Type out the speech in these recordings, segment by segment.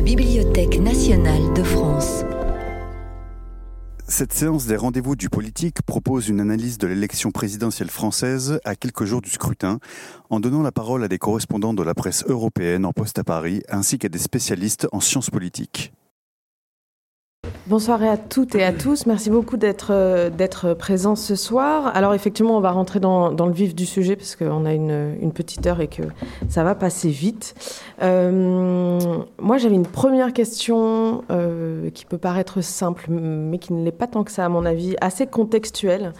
la Bibliothèque nationale de France. Cette séance des rendez-vous du politique propose une analyse de l'élection présidentielle française à quelques jours du scrutin, en donnant la parole à des correspondants de la presse européenne en poste à Paris, ainsi qu'à des spécialistes en sciences politiques. Bonsoir à toutes et à tous. Merci beaucoup d'être euh, d'être présents ce soir. Alors effectivement, on va rentrer dans, le vif du sujet parce qu'on a une, petite heure et que ça va passer vite. Euh, moi, j'avais une première question euh, qui peut paraître simple, mais qui ne l'est pas tant que ça à mon avis, assez contextuelle.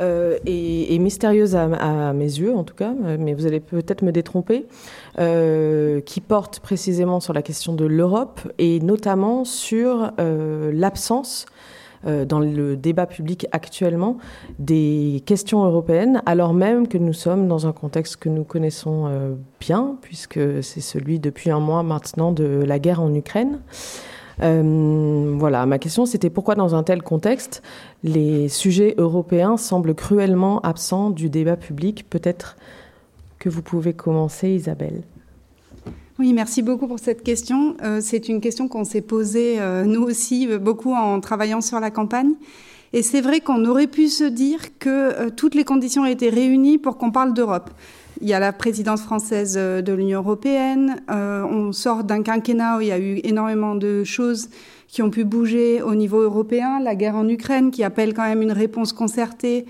Euh, et, mystérieuse à, mes yeux, en tout cas, mais vous allez peut-être me détromper, euh, qui porte précisément sur la question de l'Europe et notamment sur euh, l'absence dans le débat public actuellement des questions européennes, alors même que nous sommes dans un contexte que nous connaissons bien, puisque c'est celui depuis un mois maintenant de la guerre en Ukraine. Euh, voilà, ma question c'était pourquoi dans un tel contexte, les sujets européens semblent cruellement absents du débat public? Peut-être que vous pouvez commencer, Isabelle. Oui, merci beaucoup pour cette question. Euh, c'est une question qu'on s'est posée, euh, nous aussi, beaucoup en travaillant sur la campagne. Et c'est vrai qu'on aurait pu se dire que toutes les conditions étaient réunies pour qu'on parle d'Europe. Il y a la présidence française euh, de l'Union européenne. Euh, on sort d'un quinquennat où il y a eu énormément de choses qui ont pu bouger au niveau européen. La guerre en Ukraine qui appelle quand même une réponse concertée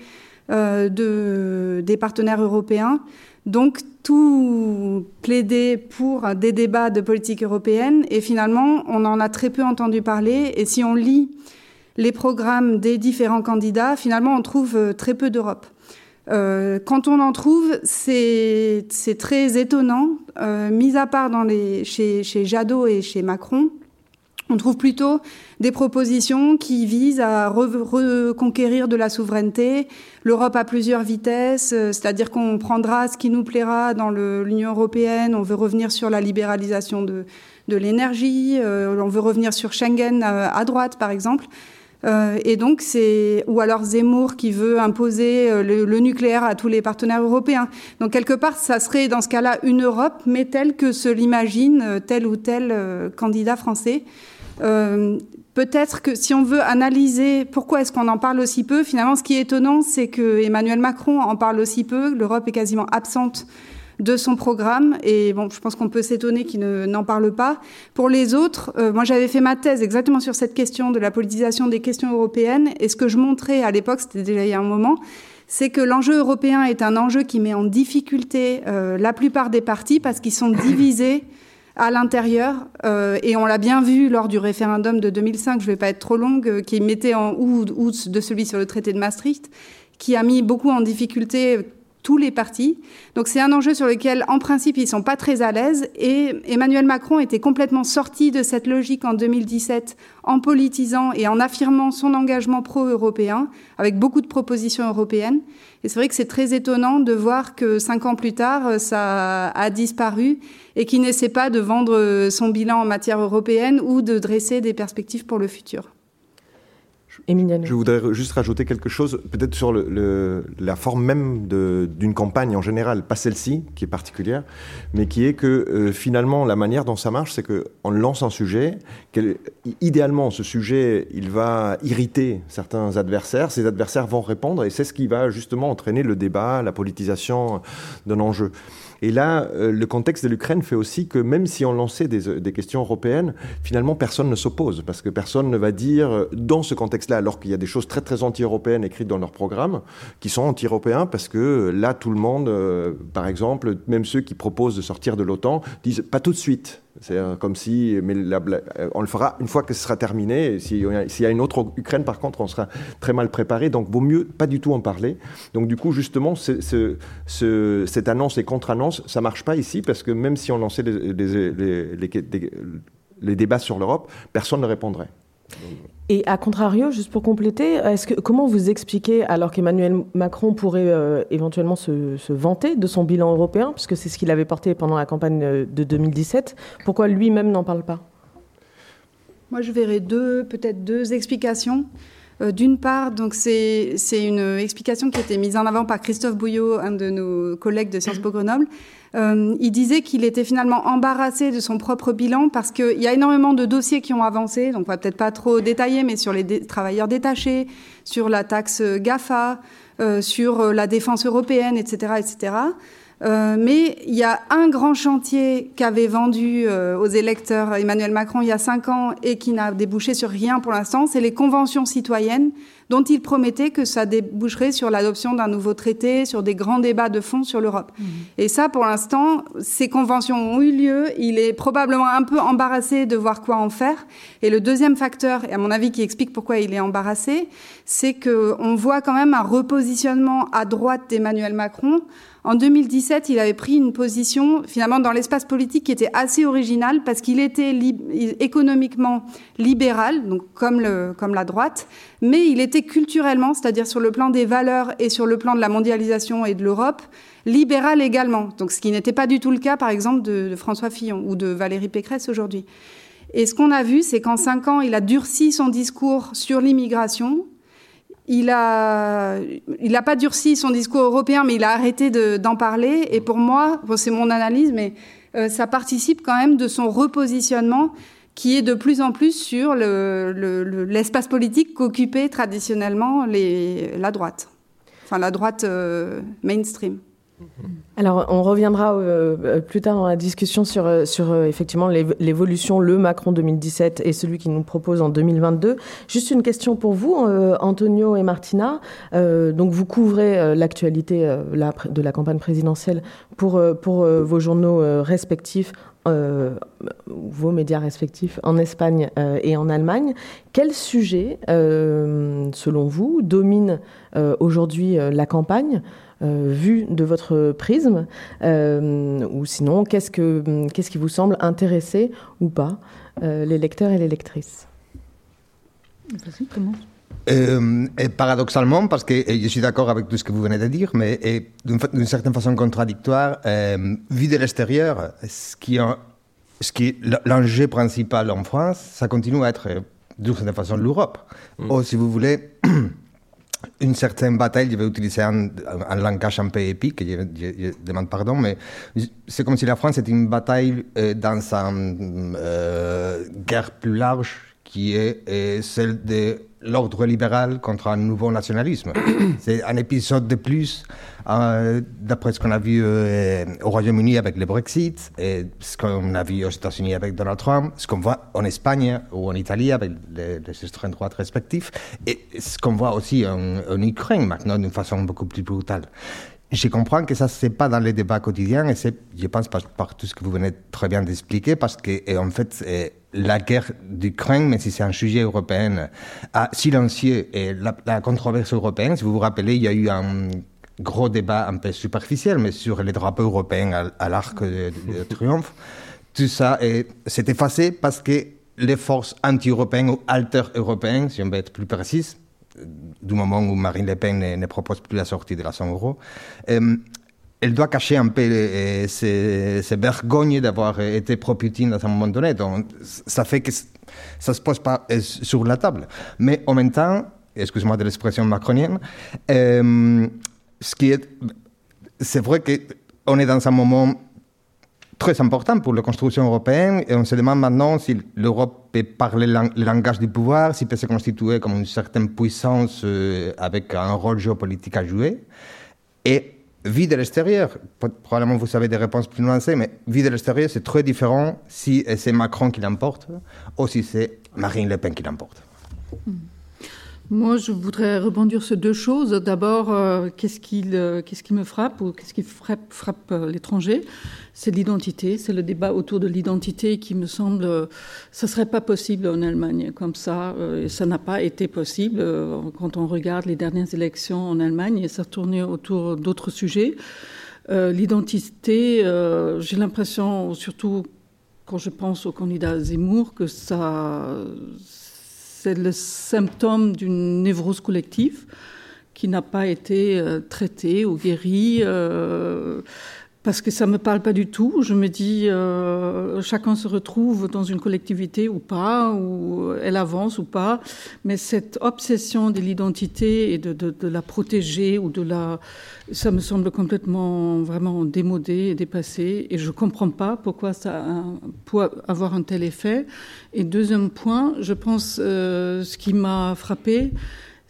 euh, de, des partenaires européens. Donc tout plaider pour des débats de politique européenne et finalement on en a très peu entendu parler et si on lit les programmes des différents candidats, finalement on trouve très peu d'Europe. Euh, quand on en trouve, c'est très étonnant. Euh, mis à part dans les, chez, chez Jadot et chez Macron, on trouve plutôt des propositions qui visent à reconquérir de la souveraineté, l'Europe à plusieurs vitesses, euh, c'est-à-dire qu'on prendra ce qui nous plaira dans l'Union européenne, on veut revenir sur la libéralisation de, de l'énergie, on veut revenir sur Schengen à droite par exemple. Euh, et donc c'est ou alors Zemmour qui veut imposer euh, le, nucléaire à tous les partenaires européens. Donc quelque part, ça serait dans ce cas-là une Europe, mais telle que se l'imagine euh, tel ou tel candidat français. Peut-être que si on veut analyser pourquoi est-ce qu'on en parle aussi peu, finalement, ce qui est étonnant, c'est que Emmanuel Macron en parle aussi peu. L'Europe est quasiment absente de son programme. Et bon, je pense qu'on peut s'étonner qu'il n'en parle pas. Pour les autres, euh, moi j'avais fait ma thèse exactement sur cette question de la politisation des questions européennes. Et ce que je montrais à l'époque, c'était déjà il y a un moment, c'est que l'enjeu européen est un enjeu qui met en difficulté euh, la plupart des partis parce qu'ils sont divisés à l'intérieur. Euh, et on l'a bien vu lors du référendum de 2005, je ne vais pas être trop longue, qui mettait en ou, de celui sur le traité de Maastricht, qui a mis beaucoup en difficulté tous les partis. Donc c'est un enjeu sur lequel, en principe, ils sont pas très à l'aise. Et Emmanuel Macron était complètement sorti de cette logique en 2017 en politisant et en affirmant son engagement pro-européen avec beaucoup de propositions européennes. Et c'est vrai que c'est très étonnant de voir que cinq ans plus tard, ça a disparu et qu'il n'essaie pas de vendre son bilan en matière européenne ou de dresser des perspectives pour le futur. Je voudrais juste rajouter quelque chose, peut-être sur la forme même d'une campagne en général, pas celle-ci, qui est particulière, mais qui est que euh, finalement, la manière dont ça marche, c'est qu'on lance un sujet, idéalement, ce sujet, il va irriter certains adversaires, ces adversaires vont répondre, et c'est ce qui va justement entraîner le débat, la politisation d'un enjeu. Et là, euh, le contexte de l'Ukraine fait aussi que même si on lançait des, des questions européennes, finalement, personne ne s'oppose, parce que personne ne va dire, euh, dans ce contexte-là, alors qu'il y a des choses très très anti-européennes écrites dans leur programme, qui sont anti-européens, parce que euh, là, tout le monde, par exemple, même ceux qui proposent de sortir de l'OTAN, disent pas tout de suite. C'est comme si, mais on le fera une fois que ce sera terminé. S'il y a une autre Ukraine, par contre, on sera très mal préparé. Donc, vaut mieux pas du tout en parler. Donc, du coup, justement, ce, cette annonce et contre-annonce, ça marche pas ici parce que même si on lançait les débats sur l'Europe, personne ne répondrait. Et à contrario, juste pour compléter, comment vous expliquez, alors qu'Emmanuel Macron pourrait euh, éventuellement se, vanter de son bilan européen, puisque c'est ce qu'il avait porté pendant la campagne euh, de 2017, pourquoi lui-même n'en parle pas? Moi, je verrais deux, peut-être deux explications. D'une part, donc c'est une explication qui a été mise en avant par Christophe Bouillot, un de nos collègues de Sciences Po Grenoble. Euh, il disait qu'il était finalement embarrassé de son propre bilan parce qu'il y a énormément de dossiers qui ont avancé, donc on va peut-être pas trop détailler, mais sur les travailleurs détachés, sur la taxe GAFA, euh, sur la défense européenne, etc., etc. Euh, mais il y a un grand chantier qu'avait vendu euh, aux électeurs Emmanuel Macron il y a cinq ans et qui n'a débouché sur rien pour l'instant, c'est les conventions citoyennes dont il promettait que ça déboucherait sur l'adoption d'un nouveau traité, sur des grands débats de fond sur l'Europe. Mmh. Et ça, pour l'instant, ces conventions ont eu lieu. Il est probablement un peu embarrassé de voir quoi en faire. Et le deuxième facteur, et à mon avis qui explique pourquoi il est embarrassé, c'est qu'on voit quand même un repositionnement à droite d'Emmanuel Macron en 2017, il avait pris une position finalement dans l'espace politique qui était assez originale parce qu'il était économiquement libéral, donc comme, la droite, mais il était culturellement, c'est-à-dire sur le plan des valeurs et sur le plan de la mondialisation et de l'Europe, libéral également. Donc ce qui n'était pas du tout le cas, par exemple, de, de François Fillon ou de Valérie Pécresse aujourd'hui. Et ce qu'on a vu, c'est qu'en cinq ans, il a durci son discours sur l'immigration, il a, n'a pas durci son discours européen, mais il a arrêté d'en parler. Et pour moi, c'est mon analyse, mais euh, ça participe quand même de son repositionnement qui est de plus en plus sur l'espace le, politique qu'occupait traditionnellement la droite, enfin la droite euh, mainstream. Alors, on reviendra euh, euh, plus tard dans la discussion sur, euh, sur effectivement l'évolution, le Macron 2017 et celui qui nous propose en 2022. Juste une question pour vous, Antonio et Martina. donc, vous couvrez l'actualité de la campagne présidentielle pour, pour vos journaux respectifs vos médias respectifs en Espagne et en Allemagne. Quel sujet, selon vous, domine aujourd'hui la campagne? Euh, vu de votre prisme euh, Ou sinon, qu'est-ce, que, qu'est-ce qui vous semble intéresser ou pas euh, les lecteurs et les lectrices? Vas-y, commence. et paradoxalement, parce que je suis d'accord avec tout ce que vous venez de dire, mais d'une, certaine façon contradictoire, vu de l'extérieur, ce qui, ce qui est l'enjeu principal en France, ça continue à être d'une certaine façon l'Europe. Mm. Ou si vous voulez, une certaine bataille, je vais utiliser un, langage un peu épique, je, demande pardon, mais c'est comme si la France était une bataille euh, dans une euh, guerre plus large qui est euh, celle de l'ordre libéral contre un nouveau nationalisme. C'est un épisode de plus, euh, d'après ce qu'on a vu euh, au Royaume-Uni avec le Brexit, et ce qu'on a vu aux États-Unis avec Donald Trump, ce qu'on voit en Espagne ou en Italie avec les, les extrêmes droites respectifs, et ce qu'on voit aussi en, en Ukraine maintenant d'une façon beaucoup plus brutale. Je comprends que ça, c'est pas dans les débats quotidiens, et c'est, je pense, par, tout ce que vous venez très bien d'expliquer, parce que, en fait, la guerre d'Ukraine, mais si c'est un sujet européen, a silencié et la, controverse européenne. Si vous vous rappelez, il y a eu un gros débat un peu superficiel, mais sur les drapeaux européens à, l'arc de, triomphe. Tout ça s'est effacé parce que les forces anti-européennes ou alter-européennes, si on veut être plus précis, du moment où Marine Le Pen ne, propose plus la sortie de la zone euro, euh, elle doit cacher un peu euh, ses, vergognes d'avoir été pro-Putin à un moment donné. Donc, ça fait que ça ne se pose pas euh, sur la table. Mais en même temps, excuse-moi de l'expression macronienne, ce qui est, c'est vrai qu'on est dans un moment très important pour la construction européenne et on se demande maintenant si l'Europe peut parler le langage du pouvoir, s'il peut se constituer comme une certaine puissance euh, avec un rôle géopolitique à jouer. Et vu de l'extérieur, probablement vous savez des réponses plus nuancées, mais vu de l'extérieur, c'est très différent si c'est Macron qui l'emporte ou si c'est Marine Le Pen qui l'emporte. Hmm. Moi, je voudrais rebondir sur deux choses. D'abord, euh, qu'est-ce qui, qu'est-ce qui me frappe ou qu'est-ce qui frappe, euh, l'étranger? C'est l'identité, c'est le débat autour de l'identité qui me semble, euh, ça serait pas possible en Allemagne comme ça. ça n'a pas été possible quand on regarde les dernières élections en Allemagne. Et ça tournait autour d'autres sujets. l'identité, j'ai l'impression, surtout quand je pense au candidat Zemmour, que ça c'est le symptôme d'une névrose collective qui n'a pas été euh, traitée ou guérie. Euh, parce que ça me parle pas du tout. Je me dis, euh, chacun se retrouve dans une collectivité ou pas, ou elle avance ou pas. Mais cette obsession de l'identité et de, de, de, la protéger ou de la, ça me semble complètement vraiment démodé et dépassé. Et je comprends pas pourquoi ça peut avoir un tel effet. Et deuxième point, je pense, euh, ce qui m'a frappé,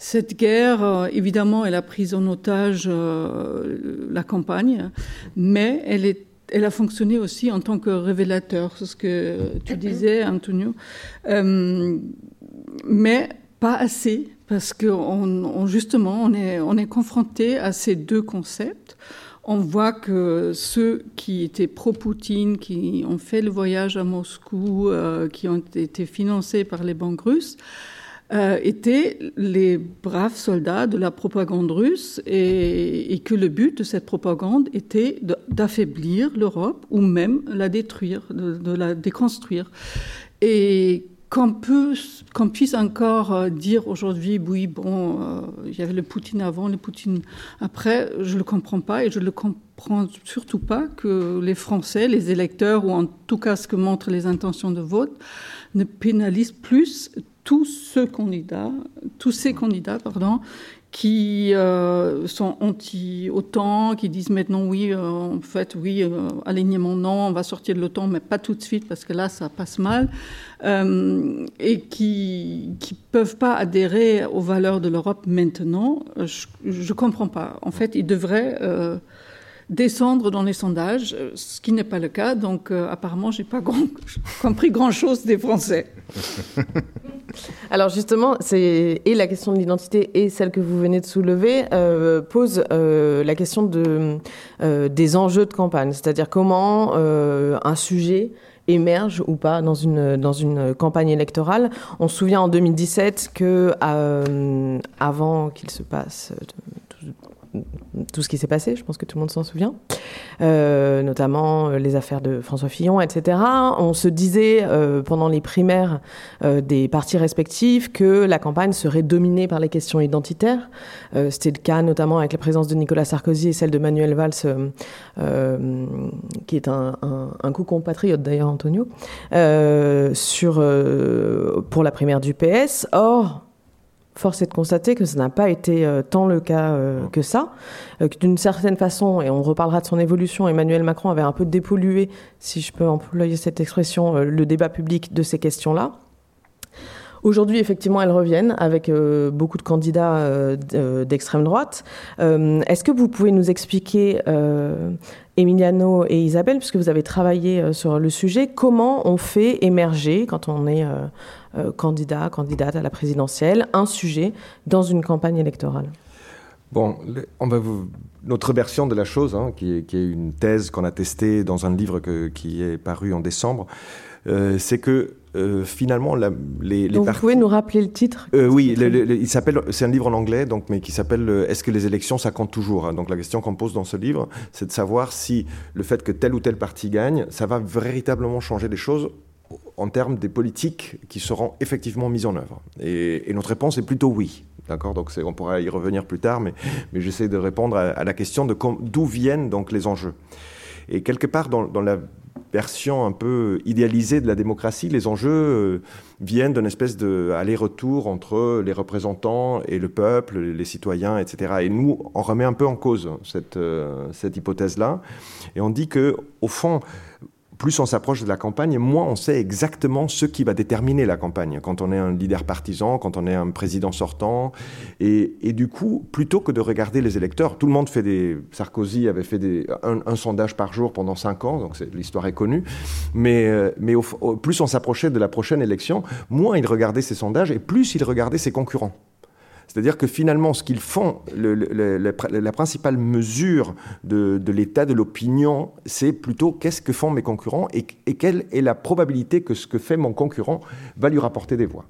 cette guerre, euh, évidemment, elle a pris en otage euh, la campagne, mais elle, a fonctionné aussi en tant que révélateur, c'est ce que tu disais, Antonio. Euh, mais pas assez, parce que justement, on est confronté à ces deux concepts. On voit que ceux qui étaient pro-Poutine, qui ont fait le voyage à Moscou, qui ont été financés par les banques russes, euh, étaient les braves soldats de la propagande russe et, que le but de cette propagande était d'affaiblir l'Europe ou même la détruire, de, la déconstruire. Et qu'on puisse encore euh, dire aujourd'hui, oui, bon, euh, il y avait le Poutine avant, le Poutine après, je ne le comprends pas et je ne le comprends surtout pas que les Français, les électeurs, ou en tout cas ce que montrent les intentions de vote, ne pénalisent plus tous ces candidats, pardon, qui euh, sont anti-OTAN, qui disent maintenant oui, euh, en fait, oui, euh, alignement non, on va sortir de l'OTAN, mais pas tout de suite parce que là, ça passe mal, et qui ne peuvent pas adhérer aux valeurs de l'Europe maintenant, je ne comprends pas. En fait, ils devraient descendre dans les sondages, ce qui n'est pas le cas. Donc, apparemment, j'ai pas grand, compris grand-chose des Français. Alors justement, c'est et la question de l'identité et celle que vous venez de soulever euh, pose euh, la question de euh, des enjeux de campagne, c'est-à-dire comment un sujet émerge ou pas dans une dans une campagne électorale. On se souvient en 2017 que avant qu'il se passe tout ce qui s'est passé, je pense que tout le monde s'en souvient, euh, notamment euh, les affaires de François Fillon, etc. On se disait euh, pendant les primaires des partis respectifs que la campagne serait dominée par les questions identitaires. C'était le cas notamment avec la présence de Nicolas Sarkozy et celle de Manuel Valls, qui est un, un, un coup compatriote d'ailleurs, Antonio, pour la primaire du PS. Or, Force est de constater que ça n'a pas été euh, tant le cas euh, que ça, euh, que d'une certaine façon, et on reparlera de son évolution, Emmanuel Macron avait un peu dépollué, si je peux employer cette expression, le débat public de ces questions-là. Aujourd'hui, effectivement, elles reviennent avec beaucoup de candidats d'extrême droite. Est-ce que vous pouvez nous expliquer, Emiliano et Isabelle, puisque vous avez travaillé sur le sujet, comment on fait émerger, quand on est euh, candidat, candidate à la présidentielle, un sujet dans une campagne électorale Bon, on va vous... notre version de la chose, hein, qui, est, une thèse qu'on a testée dans un livre qui est paru en décembre, euh, c'est que euh, finalement, la, les, donc Vous pouvez nous rappeler le titre Oui, il s'appelle. C'est un livre en anglais, donc, mais qui s'appelle Est-ce que les élections ça compte toujours hein? Donc la question qu'on pose dans ce livre, c'est de savoir si le fait que tel ou tel parti gagne, ça va véritablement changer les choses en termes des politiques qui seront effectivement mises en œuvre et, notre réponse est plutôt oui. D'accord Donc on pourra y revenir plus tard, mais, j'essaie de répondre à, la question de d'où viennent donc les enjeux. Et quelque part dans, la version un peu idéalisée de la démocratie, les enjeux euh, viennent d'une espèce d'aller-retour entre les représentants et le peuple, les citoyens, etc. Et nous, on remet un peu en cause cette, euh, cette hypothèse-là. Et on dit que, au fond, plus on s'approche de la campagne, moins on sait exactement ce qui va déterminer la campagne. Quand on est un leader partisan, quand on est un président sortant. Et, du coup, plutôt que de regarder les électeurs, tout le monde fait des... Sarkozy avait fait des, un, sondage par jour pendant cinq ans, donc l'histoire est connue. Mais, euh, mais plus on s'approchait de la prochaine élection, moins il regardait ses sondages et plus il regardait ses concurrents. C'est-à-dire que finalement, ce qu'ils font, la principale mesure de, l'état de l'opinion, c'est plutôt qu'est-ce que font mes concurrents et, quelle est la probabilité que ce que fait mon concurrent va lui rapporter des voix.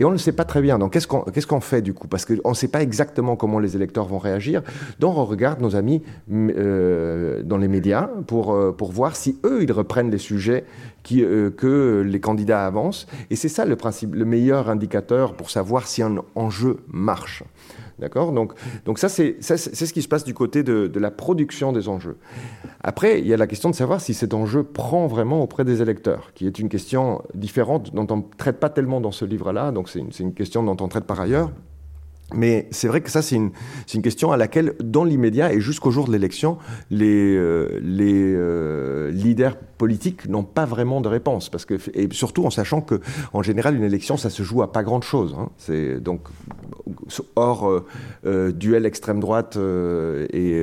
Et on ne le sait pas très bien. Donc, qu'est-ce qu'on fait du coup? Parce qu'on ne sait pas exactement comment les électeurs vont réagir. Donc, on regarde nos amis euh, dans les médias pour, euh, pour voir si eux, ils reprennent les sujets euh, que les candidats avancent. Et c'est ça le, le meilleur indicateur pour savoir si un enjeu marche. D'accord? Donc, donc ça, c'est ce qui se passe du côté de, la production des enjeux. Après, il y a la question de savoir si cet enjeu prend vraiment auprès des électeurs, qui est une question différente dont on ne traite pas tellement dans ce livre-là, donc c'est une, une question dont on traite par ailleurs. Mais c'est vrai que ça, c'est une, une, question à laquelle, dans l'immédiat et jusqu'au jour de l'élection, les, euh, les euh, leaders politiques n'ont pas vraiment de réponse. Parce que, et surtout en sachant que, en général, une élection, ça se joue à pas grand-chose. Hein. C'est donc hors euh, duel extrême droite et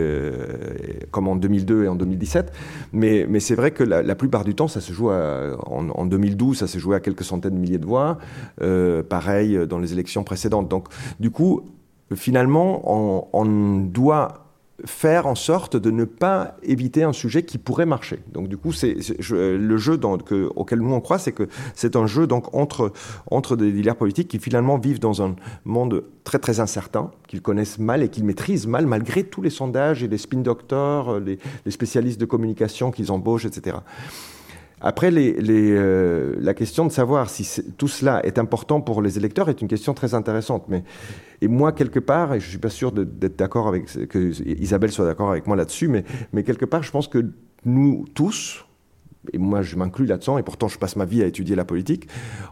comme en 2002 et en 2017. Mais, mais c'est vrai que la, plupart du temps, ça se joue en, en, 2012, ça s'est joué à quelques centaines de milliers de voix. pareil dans les élections précédentes. Donc, du coup, finalement, on, doit faire en sorte de ne pas éviter un sujet qui pourrait marcher. Donc du coup, c'est le jeu auquel nous on croit, c'est que c'est un jeu donc entre entre des leaders politiques qui finalement vivent dans un monde très très incertain, qu'ils connaissent mal et qu'ils maîtrisent mal malgré tous les sondages et les spin doctors, les, les spécialistes de communication qu'ils embauchent, etc. Après, euh, la question de savoir si tout cela est important pour les électeurs est une question très intéressante. Mais, et moi, quelque part, et je ne suis pas sûr d'être d'accord avec que Isabelle soit d'accord avec moi là-dessus, mais quelque part, je pense que nous tous, et moi je m'inclus là-dedans, et pourtant je passe ma vie à étudier la politique,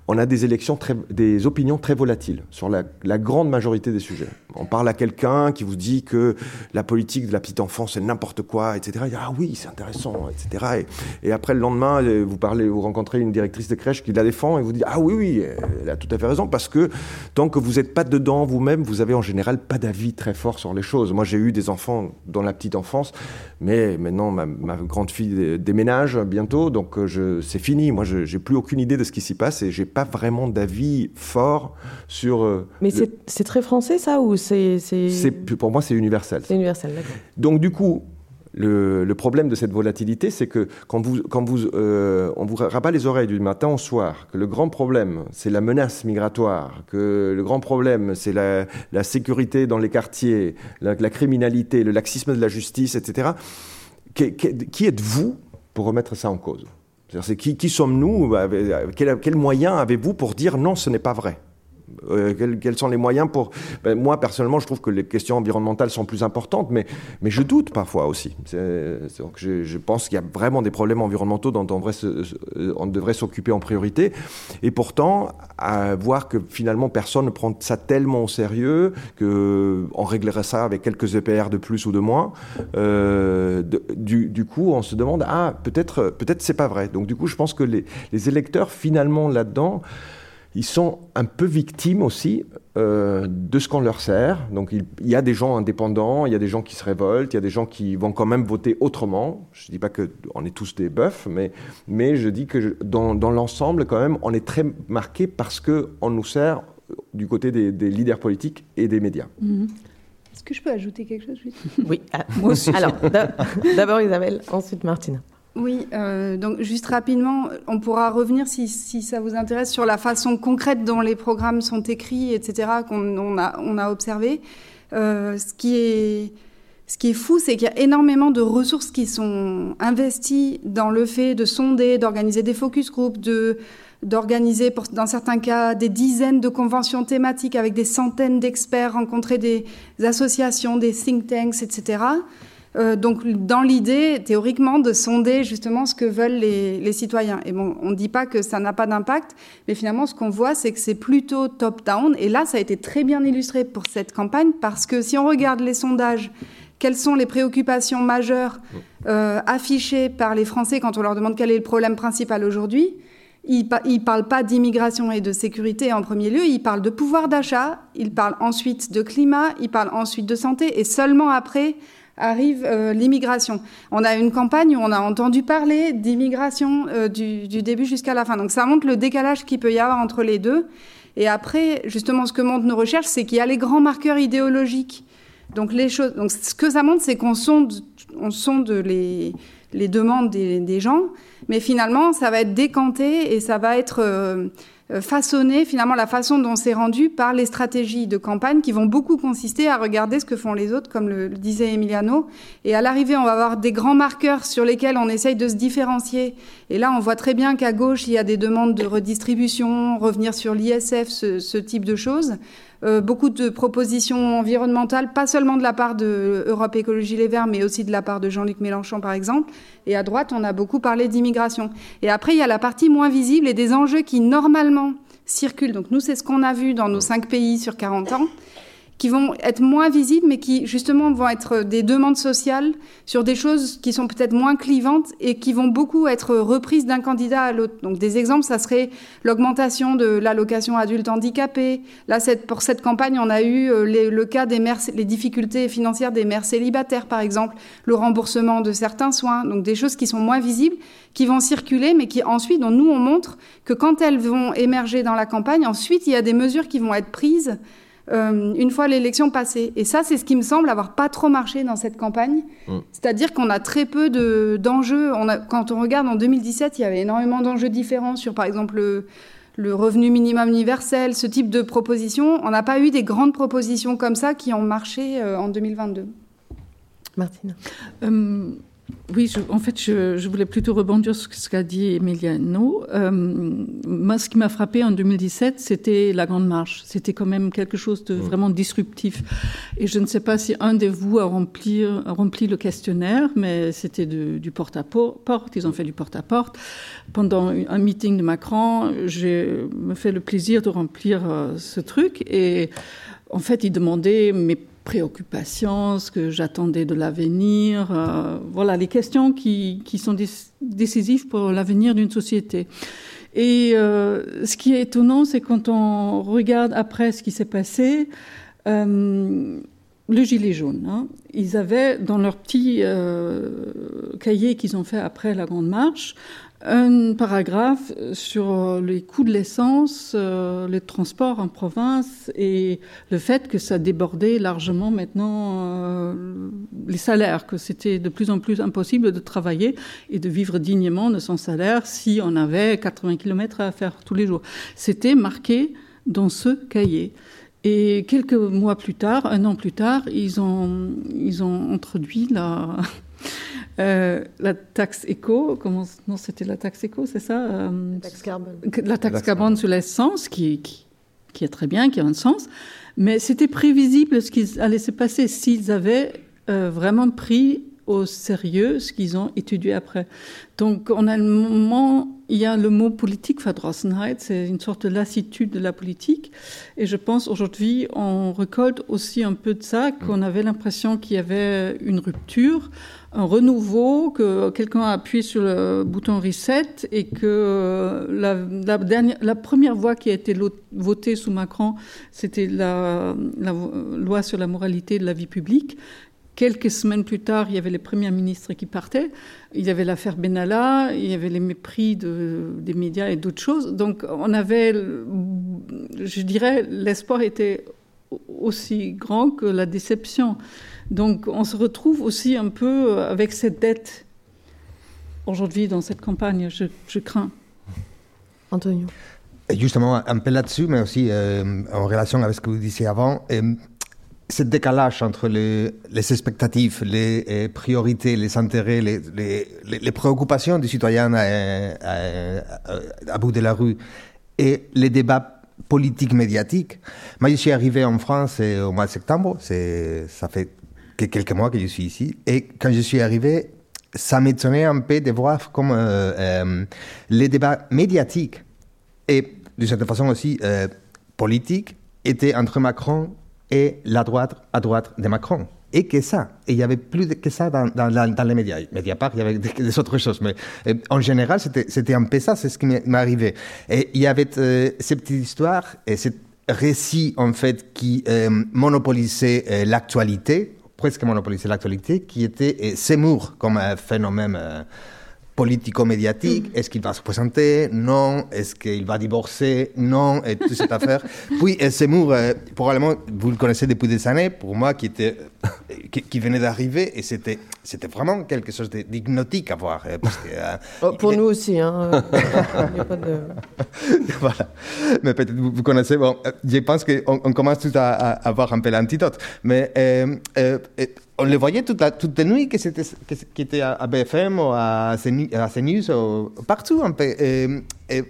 on a des élections, très, des opinions très volatiles sur la, grande majorité des sujets. On parle à quelqu'un qui vous dit que la politique de la petite enfance c'est n'importe quoi, etc. Il dit, ah oui, c'est intéressant, etc. Et, après le lendemain, euh, vous parlez, vous rencontrez une directrice de crèche qui la défend et vous dit, ah oui, oui, elle a tout à fait raison, parce que tant que vous n'êtes pas dedans vous-même, vous avez en général pas d'avis très fort sur les choses. Moi j'ai eu des enfants dans la petite enfance, mais maintenant ma, ma grande fille déménage bientôt donc euh, c'est fini. Moi, je n'ai plus aucune idée de ce qui s'y passe et j'ai pas vraiment d'avis fort sur. Euh, Mais c'est très français, ça, ou c'est Pour moi, c'est universel. C'est universel, d'accord. Donc, du coup, le, problème de cette volatilité, c'est que quand, vous, quand vous, euh, on vous rabat les oreilles du matin au soir, que le grand problème, c'est la menace migratoire, que le grand problème, c'est la, sécurité dans les quartiers, la, criminalité, le laxisme de la justice, etc., qui êtes-vous pour remettre ça en cause. C'est qui, sommes-nous? Quel, quel moyen avez-vous pour dire non, ce n'est pas vrai? Euh, quels, sont les moyens pour... Ben, moi, personnellement, je trouve que les questions environnementales sont plus importantes, mais, mais je doute parfois aussi. donc je, pense qu'il y a vraiment des problèmes environnementaux dont on devrait, on devrait s'occuper en priorité. Et pourtant, à voir que finalement, personne ne prend ça tellement au sérieux qu'on réglerait ça avec quelques EPR de plus ou de moins, euh, du, coup, on se demande, ah, peut-être peut-être c'est pas vrai. Donc du coup, je pense que les électeurs, finalement, là-dedans, ils sont un peu victimes aussi euh, de ce qu'on leur sert. Donc il, y a des gens indépendants, il y a des gens qui se révoltent, il y a des gens qui vont quand même voter autrement. Je ne dis pas qu'on est tous des bœufs, mais, mais je dis que dans, dans l'ensemble, quand même, on est très marqué parce qu'on nous sert du côté des, leaders politiques et des médias. Mm-hmm. Est-ce que je peux ajouter quelque chose Oui, ah, moi aussi. Alors, d'abord Isabelle, ensuite Martine. Oui, euh, donc juste rapidement, on pourra revenir si, ça vous intéresse sur la façon concrète dont les programmes sont écrits, etc., qu'on on a, observé. Euh, ce qui est fou, c'est qu'il y a énormément de ressources qui sont investies dans le fait de sonder, d'organiser des focus groups, d'organiser, dans certains cas, des dizaines de conventions thématiques avec des centaines d'experts, rencontrer des associations, des think tanks, etc. Euh, donc, dans l'idée, théoriquement, de sonder justement ce que veulent les, citoyens. Et bon, on ne dit pas que ça n'a pas d'impact, mais finalement, ce qu'on voit, c'est que c'est plutôt top-down. Et là, ça a été très bien illustré pour cette campagne, parce que si on regarde les sondages, quelles sont les préoccupations majeures euh, affichées par les Français quand on leur demande quel est le problème principal aujourd'hui ils ne parlent pas d'immigration et de sécurité en premier lieu, ils parlent de pouvoir d'achat, ils parlent ensuite de climat, ils parlent ensuite de santé, et seulement après arrive euh, l'immigration. On a une campagne où on a entendu parler d'immigration euh, du, début jusqu'à la fin. Donc ça montre le décalage qu'il peut y avoir entre les deux. Et après, justement, ce que montrent nos recherches, c'est qu'il y a les grands marqueurs idéologiques. Donc les choses. Donc ce que ça montre, c'est qu'on sonde, on sonde les, les demandes des, gens, mais finalement, ça va être décanté et ça va être euh, façonner finalement la façon dont c'est rendu par les stratégies de campagne qui vont beaucoup consister à regarder ce que font les autres, comme le, disait Emiliano. Et à l'arrivée, on va avoir des grands marqueurs sur lesquels on essaye de se différencier. Et là, on voit très bien qu'à gauche, il y a des demandes de redistribution, revenir sur l'ISF, ce, type de choses. Euh, beaucoup de propositions environnementales, pas seulement de la part de Europe Écologie Les Verts, mais aussi de la part de Jean-Luc Mélenchon, par exemple. Et à droite, on a beaucoup parlé d'immigration. Et après, il y a la partie moins visible et des enjeux qui, normalement, circulent. Donc nous, c'est ce qu'on a vu dans nos cinq pays sur 40 ans qui vont être moins visibles, mais qui justement vont être des demandes sociales sur des choses qui sont peut-être moins clivantes et qui vont beaucoup être reprises d'un candidat à l'autre. Donc des exemples, ça serait l'augmentation de l'allocation adulte handicapé. Là, pour cette campagne, on a eu euh, le cas des mères, les difficultés financières des mères célibataires, par exemple, le remboursement de certains soins. Donc des choses qui sont moins visibles, qui vont circuler, mais qui ensuite, dont nous, on montre que quand elles vont émerger dans la campagne, ensuite, il y a des mesures qui vont être prises euh, une fois l'élection passée. Et ça, c'est ce qui me semble avoir pas trop marché dans cette campagne. Mm. C'est-à-dire qu'on a très peu d'enjeux. quand on regarde en 2017, il y avait énormément d'enjeux différents sur, par exemple, le, revenu minimum universel, ce type de propositions. On n'a pas eu des grandes propositions comme ça qui ont marché euh, en 2022. Martine. Euh, oui, en fait, je, voulais plutôt rebondir sur ce qu'a dit Emiliano. Euh, moi, ce qui m'a frappé en 2017, c'était la Grande Marche. C'était quand même quelque chose de vraiment disruptif. Et je ne sais pas si un de vous a rempli, rempli le questionnaire, mais c'était du porte-à-porte. Ils ont fait du porte-à-porte. Pendant un meeting de Macron, j'ai me fait le plaisir de remplir euh, ce truc. Et en fait, ils demandaient préoccupations, ce que j'attendais de l'avenir, euh, voilà, les questions qui, qui sont décisives pour l'avenir d'une société. Et euh, ce qui est étonnant, c'est quand on regarde après ce qui s'est passé, euh, le gilet jaune. Hein, ils avaient dans leur petit cahier qu'ils ont fait après la Grande Marche un paragraphe sur les coûts de l'essence, euh, les transports en province et le fait que ça débordait largement maintenant euh, les salaires, que c'était de plus en plus impossible de travailler et de vivre dignement de son salaire si on avait 80 km à faire tous les jours. C'était marqué dans ce cahier. Et quelques mois plus tard, un an plus tard, ils ont, ils ont introduit la, euh, la taxe éco, comment, non, c'était la taxe éco, c'est ça euh, taxe carbone. La taxe carbone sur l'essence, qui, qui, est très bien, qui a un sens, mais c'était prévisible ce qui allait se passer s'ils avaient euh, vraiment pris au sérieux ce qu'ils ont étudié après. Donc, on a le moment, il y a le mot politique, Verdrossenheit, c'est une sorte de lassitude de la politique. Et je pense aujourd'hui, on récolte aussi un peu de ça, qu'on avait l'impression qu'il y avait une rupture un renouveau, que quelqu'un a appuyé sur le bouton reset et que la, dernière, la première voie qui a été votée sous Macron, c'était la, loi sur la moralité de la vie publique. Quelques semaines plus tard, il y avait les premiers ministres qui partaient. Il y avait l'affaire Benalla, il y avait les mépris des médias et d'autres choses. Donc on avait, je dirais, l'espoir était aussi grand que la déception. Donc on se retrouve aussi un peu avec cette dette aujourd'hui dans cette campagne, je, crains. Antonio. Justement, un peu là-dessus, mais aussi euh, en relation avec ce que vous disiez avant, euh, ce décalage entre les, expectatives, les euh, priorités, les intérêts, les, préoccupations du citoyen à, bout de la rue et les débats politiques médiatiques. Moi, je suis arrivé en France au mois de septembre, ça fait que quelques mois que je suis ici. Et quand je suis arrivé, ça m'étonnait un peu de voir comme euh, euh, les débats médiatiques et de certaine façon aussi euh, politiques étaient entre Macron et la droite à droite de Macron. Et que ça. Et il y avait plus que ça dans, dans, les médias. Mediapart, il y avait des, autres choses. Mais en général, c'était un peu ça, c'est ce qui m'est arrivé. Et il y avait cette petite histoire et ce récit, en fait, qui monopolisait l'actualité presque monopolisé l'actualité, qui était Seymour comme un phénomène euh, politico-médiatique. Mm. Est-ce qu'il va se présenter Non. Est-ce qu'il va divorcer Non. Et toute cette affaire. Puis Seymour, euh, probablement, vous le connaissez depuis des années, pour moi, qui, était, qui, venait d'arriver, et c'était, c'était vraiment quelque chose d'hypnotique à voir. Euh, parce que, oh, pour nous aussi. Hein. voilà. Mais peut-être vous, connaissez. Bon, je pense qu'on on commence tout à, à, avoir un peu l'antidote. Mais on le voyait toute, la, toute la nuit, que c'était, qui était à, BFM ou à CNews, ou partout un peu. Et, et,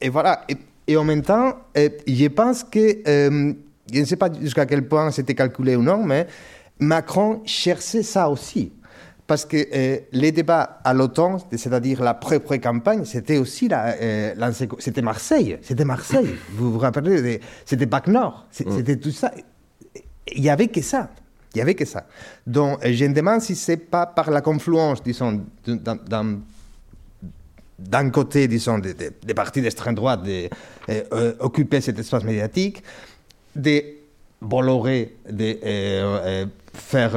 et, voilà. Et en même temps, je pense que, je ne sais pas jusqu'à quel point c'était calculé ou non, mais Macron cherchait ça aussi. Parce que les débats à l'OTAN, c'est-à-dire la pré-pré-campagne, c'était aussi la, c'était Marseille. C'était Marseille. vous vous rappelez, c'était Bac Nord. Mm. C'était tout ça. Il n'y avait que ça. Il n'y avait que ça. Donc, je me demande si ce n'est pas par la confluence, disons, d'un côté, disons, des, des, partis d'extrême droite d'occuper euh, euh, cet espace médiatique, de Bolloré de euh, faire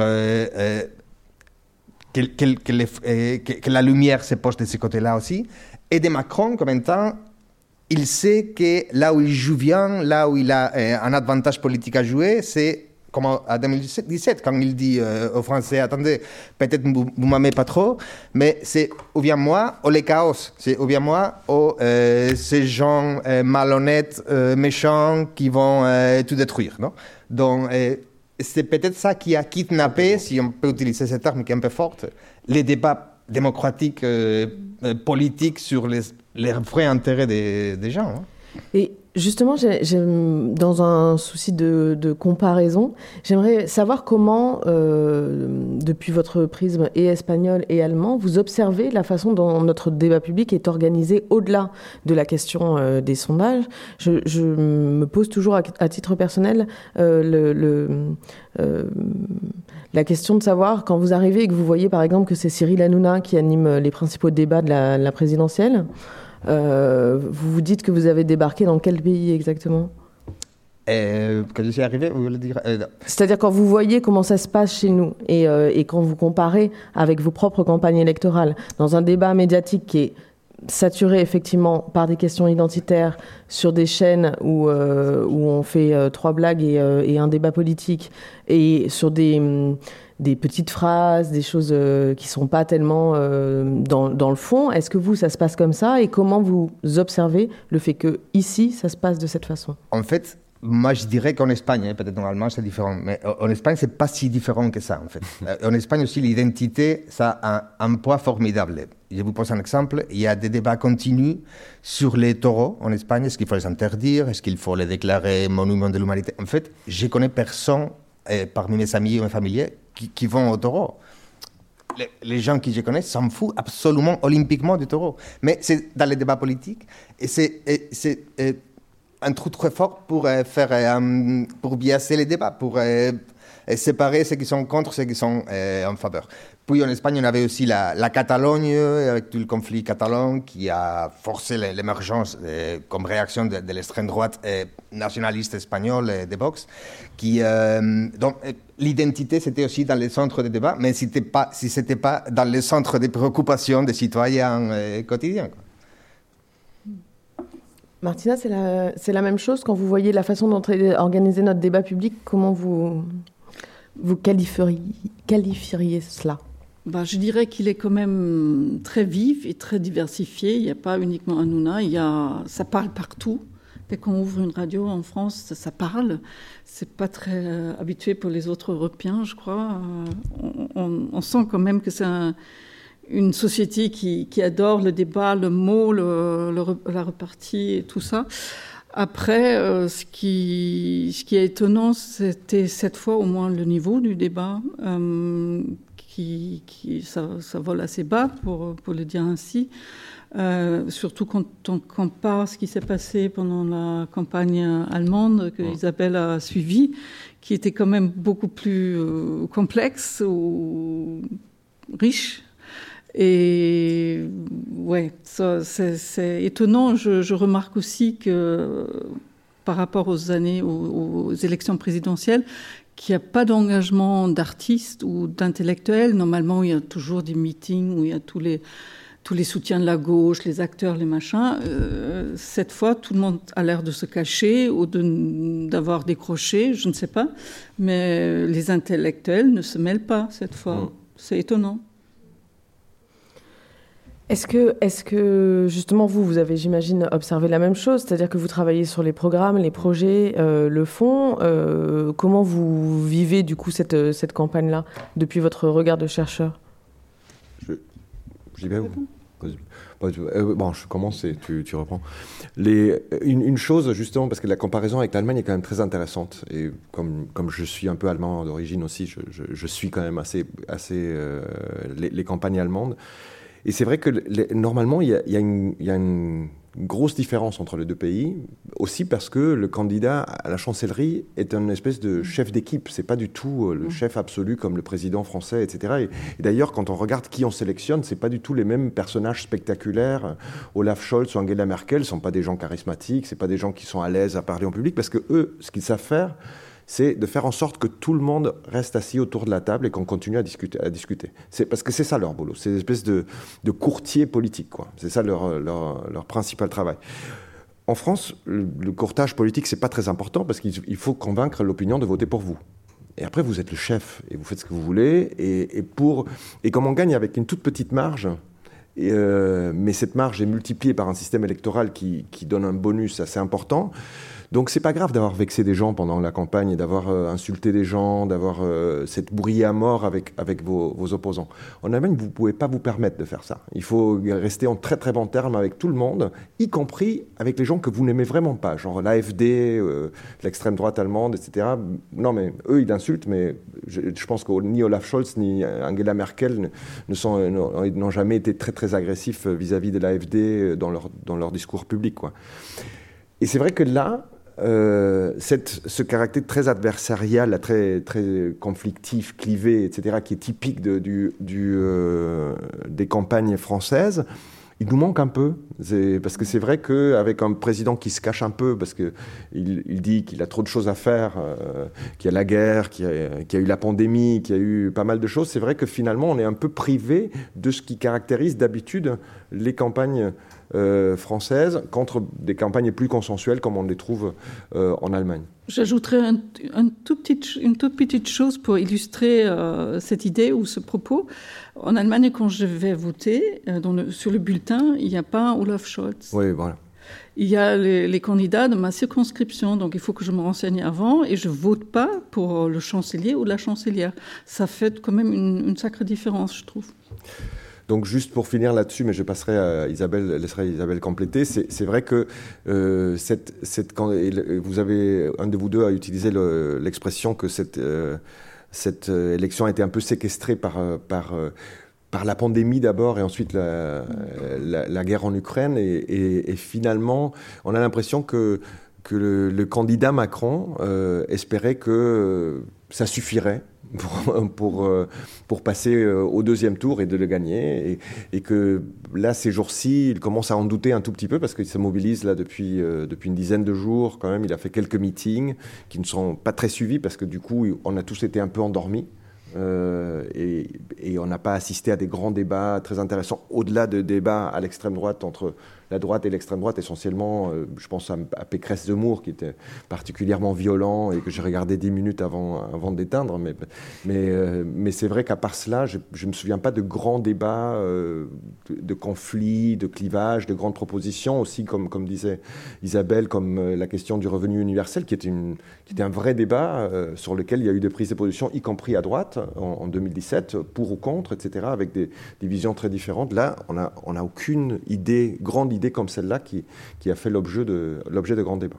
que, que, la lumière se pose de ce côté-là aussi, et de Macron, comme temps, il sait que là où il joue bien, là où il a un avantage politique à jouer, c'est comme en 2017, quand il dit euh, aux Français, attendez, peut-être vous ne m'aimez pas trop, mais c'est ou bien moi ou les chaos. C'est ou bien moi ou euh, ces gens euh, malhonnêtes, méchants qui vont tout détruire. Non? Donc, c'est peut-être ça qui a kidnappé, si on peut utiliser cette terme qui est un peu forte, les débats démocratiques, politiques sur les, les vrais intérêts des, des gens. Hein. Et Justement, dans un souci de, comparaison, j'aimerais savoir comment, euh, depuis votre prisme et espagnol et allemand, vous observez la façon dont notre débat public est organisé au-delà de la question euh, des sondages. Je, me pose toujours à, titre personnel euh, le, la question de savoir, quand vous arrivez et que vous voyez par exemple que c'est Cyril Hanouna qui anime les principaux débats de la présidentielle, euh, vous vous dites que vous avez débarqué dans quel pays exactement? Euh, quand je suis arrivé, vous voulez dire euh, C'est-à-dire quand vous voyez comment ça se passe chez nous et, et, quand vous comparez avec vos propres campagnes électorales dans un débat médiatique qui est saturé effectivement par des questions identitaires sur des chaînes où, où on fait trois blagues et, et, un débat politique et sur des des petites phrases, des choses euh, qui sont pas tellement euh, dans, dans, le fond. Est-ce que vous, ça se passe comme ça Et comment vous observez le fait que ici, ça se passe de cette façon? En fait, moi, je dirais qu'en Espagne, hein, peut-être normalement c'est différent, mais en Espagne, c'est pas si différent que ça, en fait. Euh, en Espagne aussi, l'identité, ça a un, poids formidable. Je vous pose un exemple. Il y a des débats continus sur les taureaux en Espagne. Est-ce qu'il faut les interdire? Est-ce qu'il faut les déclarer monument de l'humanité? En fait, je connais personne parmi mes amis ou mes familiers qui, vont au taureau. Les, gens qui je connais s'en foutent absolument olympiquement du taureau. Mais c'est dans les débats politiques et c'est un truc très fort pour euh, faire euh, pour biaiser les débats, pour euh, séparer ceux qui sont contre ceux qui sont en faveur. Puis en Espagne, on avait aussi la, Catalogne, avec tout le conflit catalan, qui a forcé l'émergence euh, comme réaction de, l'extrême droite euh, nationaliste espagnole euh, de Vox. Qui, donc, l'identité, c'était aussi dans les centres de débat, mais si ce n'était pas, si pas dans les centres de préoccupation des citoyens quotidiens. Martina, c'est la, même chose quand vous voyez la façon dont est organisé notre débat public, comment vous, qualifieriez cela? Bah, je dirais qu'il est quand même très vif et très diversifié. Il n'y a pas uniquement Hanouna, il y a, ça parle partout. Dès qu'on ouvre une radio en France, ça, parle. C'est pas très euh, habitué pour les autres Européens, je crois. Euh, on, sent quand même que c'est une société qui, adore le débat, le mot, la repartie et tout ça. Après, euh, ce qui est étonnant, c'était cette fois au moins le niveau du débat qui, qui ça, vole assez bas, pour, pour le dire ainsi. Euh, surtout quand on compare ce qui s'est passé pendant la campagne allemande que Isabelle a suivie, qui était quand même beaucoup plus euh, complexe ou riche. Et ouais, c'est étonnant. Je, je, remarque aussi que par rapport aux années, aux, aux élections présidentielles, qu'il n'y a pas d'engagement d'artistes ou d'intellectuels. Normalement, il y a toujours des meetings où il y a tous les, tous les soutiens de la gauche, les acteurs, les machins. Euh, cette fois, tout le monde a l'air de se cacher ou d'avoir décroché, je ne sais pas. Mais les intellectuels ne se mêlent pas cette fois. Mm. C'est étonnant. Est-ce que, est que justement vous, vous avez, j'imagine, observé la même chose, c'est-à-dire que vous travaillez sur les programmes, les projets, euh, le fond. Euh, comment vous vivez du coup cette, cette campagne-là depuis votre regard de chercheur? Je, J'y vais Euh, bon, je commence et tu, tu reprends. Une, chose, justement, parce que la comparaison avec l'Allemagne est quand même très intéressante. Et comme, comme je suis un peu allemand d'origine aussi, je, je, suis quand même assez, assez euh, les, campagnes allemandes. Et c'est vrai que les, normalement, il y a, il y a une, il y a une grosse différence entre les deux pays, aussi parce que le candidat à la chancellerie est une espèce de chef d'équipe. C'est pas du tout euh, le mm. chef absolu comme le président français, etc. Et, d'ailleurs, quand on regarde qui on sélectionne, c'est pas du tout les mêmes personnages spectaculaires. Olaf Scholz ou Angela Merkel sont pas des gens charismatiques, c'est pas des gens qui sont à l'aise à parler en public, parce que eux, ce qu'ils savent faire, c'est de faire en sorte que tout le monde reste assis autour de la table et qu'on continue à discuter. Parce que c'est ça leur boulot. C'est une espèce de, courtier politique. C'est ça leur, principal travail. En France, le, le courtage politique, c'est pas très important parce qu'il faut convaincre l'opinion de voter pour vous. Et après, vous êtes le chef et vous faites ce que vous voulez. Et, comme on gagne avec une toute petite marge, euh, mais cette marge est multipliée par un système électoral qui donne un bonus assez important. Donc c'est pas grave d'avoir vexé des gens pendant la campagne d'avoir euh, insulté des gens, d'avoir euh, cette à mort avec, avec vos, opposants. En Allemagne, vous pouvez pas vous permettre de faire ça. Il faut rester en très très bon terme avec tout le monde, y compris avec les gens que vous n'aimez vraiment pas, genre l'AFD, euh, l'extrême droite allemande, etc. Non mais eux, ils insultent, mais je, pense que ni Olaf Scholz ni Angela Merkel ne sont, n'ont jamais été très très agressifs vis-à-vis -vis de l'AFD dans leur, dans leur discours public. Et c'est vrai que là, euh, ce caractère très adversarial, très, très conflictif, clivé, etc., qui est typique euh, des campagnes françaises, il nous manque un peu. Parce que c'est vrai qu'avec un président qui se cache un peu, parce qu'il il dit qu'il a trop de choses à faire, euh, qu'il y a la guerre, qu'il y, y, a eu la pandémie, qu'il y a eu pas mal de choses, c'est vrai que finalement on est un peu privé de ce qui caractérise d'habitude les campagnes euh, françaises contre des campagnes plus consensuelles comme on les trouve euh, en Allemagne. J'ajouterais un, un tout petit, une toute petite chose pour illustrer euh, cette idée ou ce propos. En Allemagne, quand je vais voter, euh, dans le, sur le bulletin, il n'y a pas Olaf Scholz. Oui, voilà. Il y a les, les, candidats de ma circonscription, donc il faut que je me renseigne avant et je vote pas pour le chancelier ou la chancelière. Ça fait quand même une, une sacrée différence, je trouve. Donc juste pour finir là-dessus, mais je passerai à Isabelle, laisserai Isabelle compléter. C'est vrai que euh, vous avez un de vous deux a utilisé l'expression le, que cette, euh, euh, élection a été un peu séquestrée par, la pandémie d'abord et ensuite la, guerre en Ukraine. Et, finalement, on a l'impression que, le, candidat Macron espérait que ça suffirait pour, euh, pour passer euh, au deuxième tour et de le gagner. Et, et que là, ces jours-ci, il commence à en douter un tout petit peu parce qu'il se mobilise là depuis, euh, depuis une dizaine de jours. Quand même, il a fait quelques meetings qui ne sont pas très suivis parce que du coup, on a tous été un peu endormis. Et, et, on n'a pas assisté à des grands débats très intéressants, au-delà de débats à l'extrême droite entre la droite et l'extrême droite, essentiellement, euh, je pense à, à Pécresse Zemmour, qui était particulièrement violent et que j'ai regardé dix minutes avant, avant de d'éteindre. Euh, mais c'est vrai qu'à part cela, je ne me souviens pas de grands débats, euh, de, de, conflits, de clivages, de grandes propositions, aussi, comme, disait Isabelle, comme la question du revenu universel, qui était, un vrai débat sur lequel il y a eu des prises de position, y compris à droite, en, en 2017, pour ou contre, etc., avec des, des visions très différentes. Là, on n'a aucune idée, grande idée, idée comme celle-là qui, qui a fait l'objet de, de grands débats.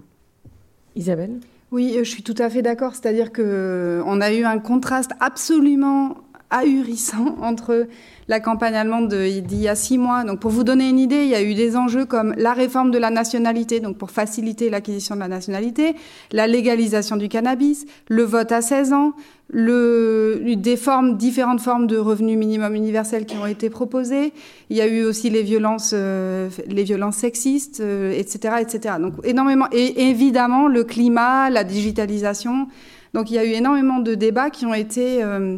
Isabelle? Oui, je suis tout à fait d'accord. C'est-à-dire qu'on a eu un contraste absolument ahurissant entre la campagne allemande d'il y a six mois. Donc, pour vous donner une idée, il y a eu des enjeux comme la réforme de la nationalité, donc pour faciliter l'acquisition de la nationalité, la légalisation du cannabis, le vote à 16 ans, le, des formes, différentes formes de revenus minimum universel qui ont été proposées. Il y a eu aussi les violences, euh, les violences sexistes, euh, etc., etc. Donc, énormément. Et évidemment, le climat, la digitalisation. Donc, il y a eu énormément de débats qui ont été euh,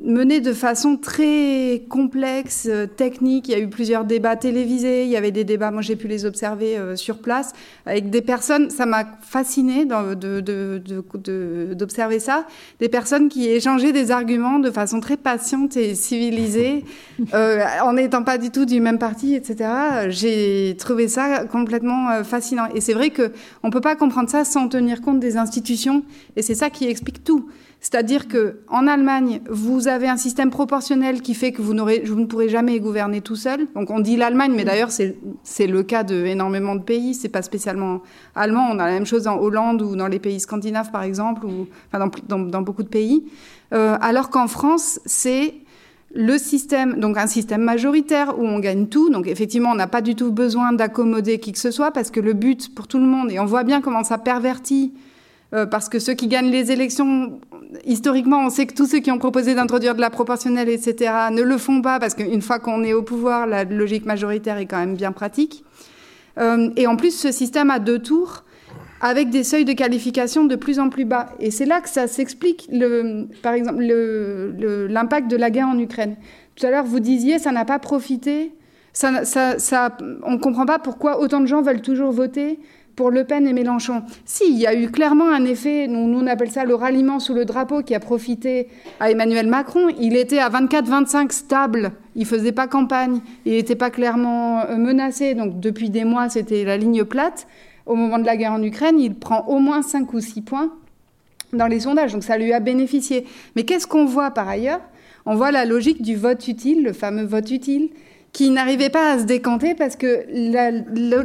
mené de façon très complexe, euh, technique. Il y a eu plusieurs débats télévisés, il y avait des débats, moi j'ai pu les observer euh, sur place, avec des personnes, ça m'a fasciné d'observer de, de, de, ça, des personnes qui échangeaient des arguments de façon très patiente et civilisée, euh, en n'étant pas du tout du même parti, etc. J'ai trouvé ça complètement euh, fascinant. Et c'est vrai qu'on ne peut pas comprendre ça sans tenir compte des institutions, et c'est ça qui explique tout C'est-à-dire que en Allemagne, vous avez un système proportionnel qui fait que vous, vous ne pourrez jamais gouverner tout seul. Donc on dit l'Allemagne, mais d'ailleurs c'est le cas de énormément de pays. C'est pas spécialement allemand. On a la même chose en Hollande ou dans les pays scandinaves par exemple, ou enfin, dans, dans, beaucoup de pays. Euh, alors qu'en France, c'est le système, donc un système majoritaire où on gagne tout. Donc effectivement, on n'a pas du tout besoin d'accommoder qui que ce soit parce que le but pour tout le monde, et on voit bien comment ça pervertit euh, parce que ceux qui gagnent les élections, historiquement, on sait que tous ceux qui ont proposé d'introduire de la proportionnelle, etc., ne le font pas, parce qu'une fois qu'on est au pouvoir, la logique majoritaire est quand même bien pratique. Euh, et en plus, ce système a deux tours, avec des seuils de qualification de plus en plus bas. Et c'est là que ça s'explique, par exemple, l'impact de la guerre en Ukraine. Tout à l'heure, vous disiez, ça n'a pas profité. On ne comprend pas pourquoi autant de gens veulent toujours voter pour Le Pen et Mélenchon. Si, il y a eu clairement un effet, nous, on appelle ça le ralliement sous le drapeau qui a profité à Emmanuel Macron. Il était à 24-25 stable, il faisait pas campagne, il n'était pas clairement euh, menacé, donc depuis des mois c'était la ligne plate. Au moment de la guerre en Ukraine, il prend au moins 5 ou 6 points dans les sondages, donc ça lui a bénéficié. Mais qu'est-ce qu'on voit par ailleurs? On voit la logique du vote utile, le fameux vote utile qui n'arrivait pas à se décanter parce que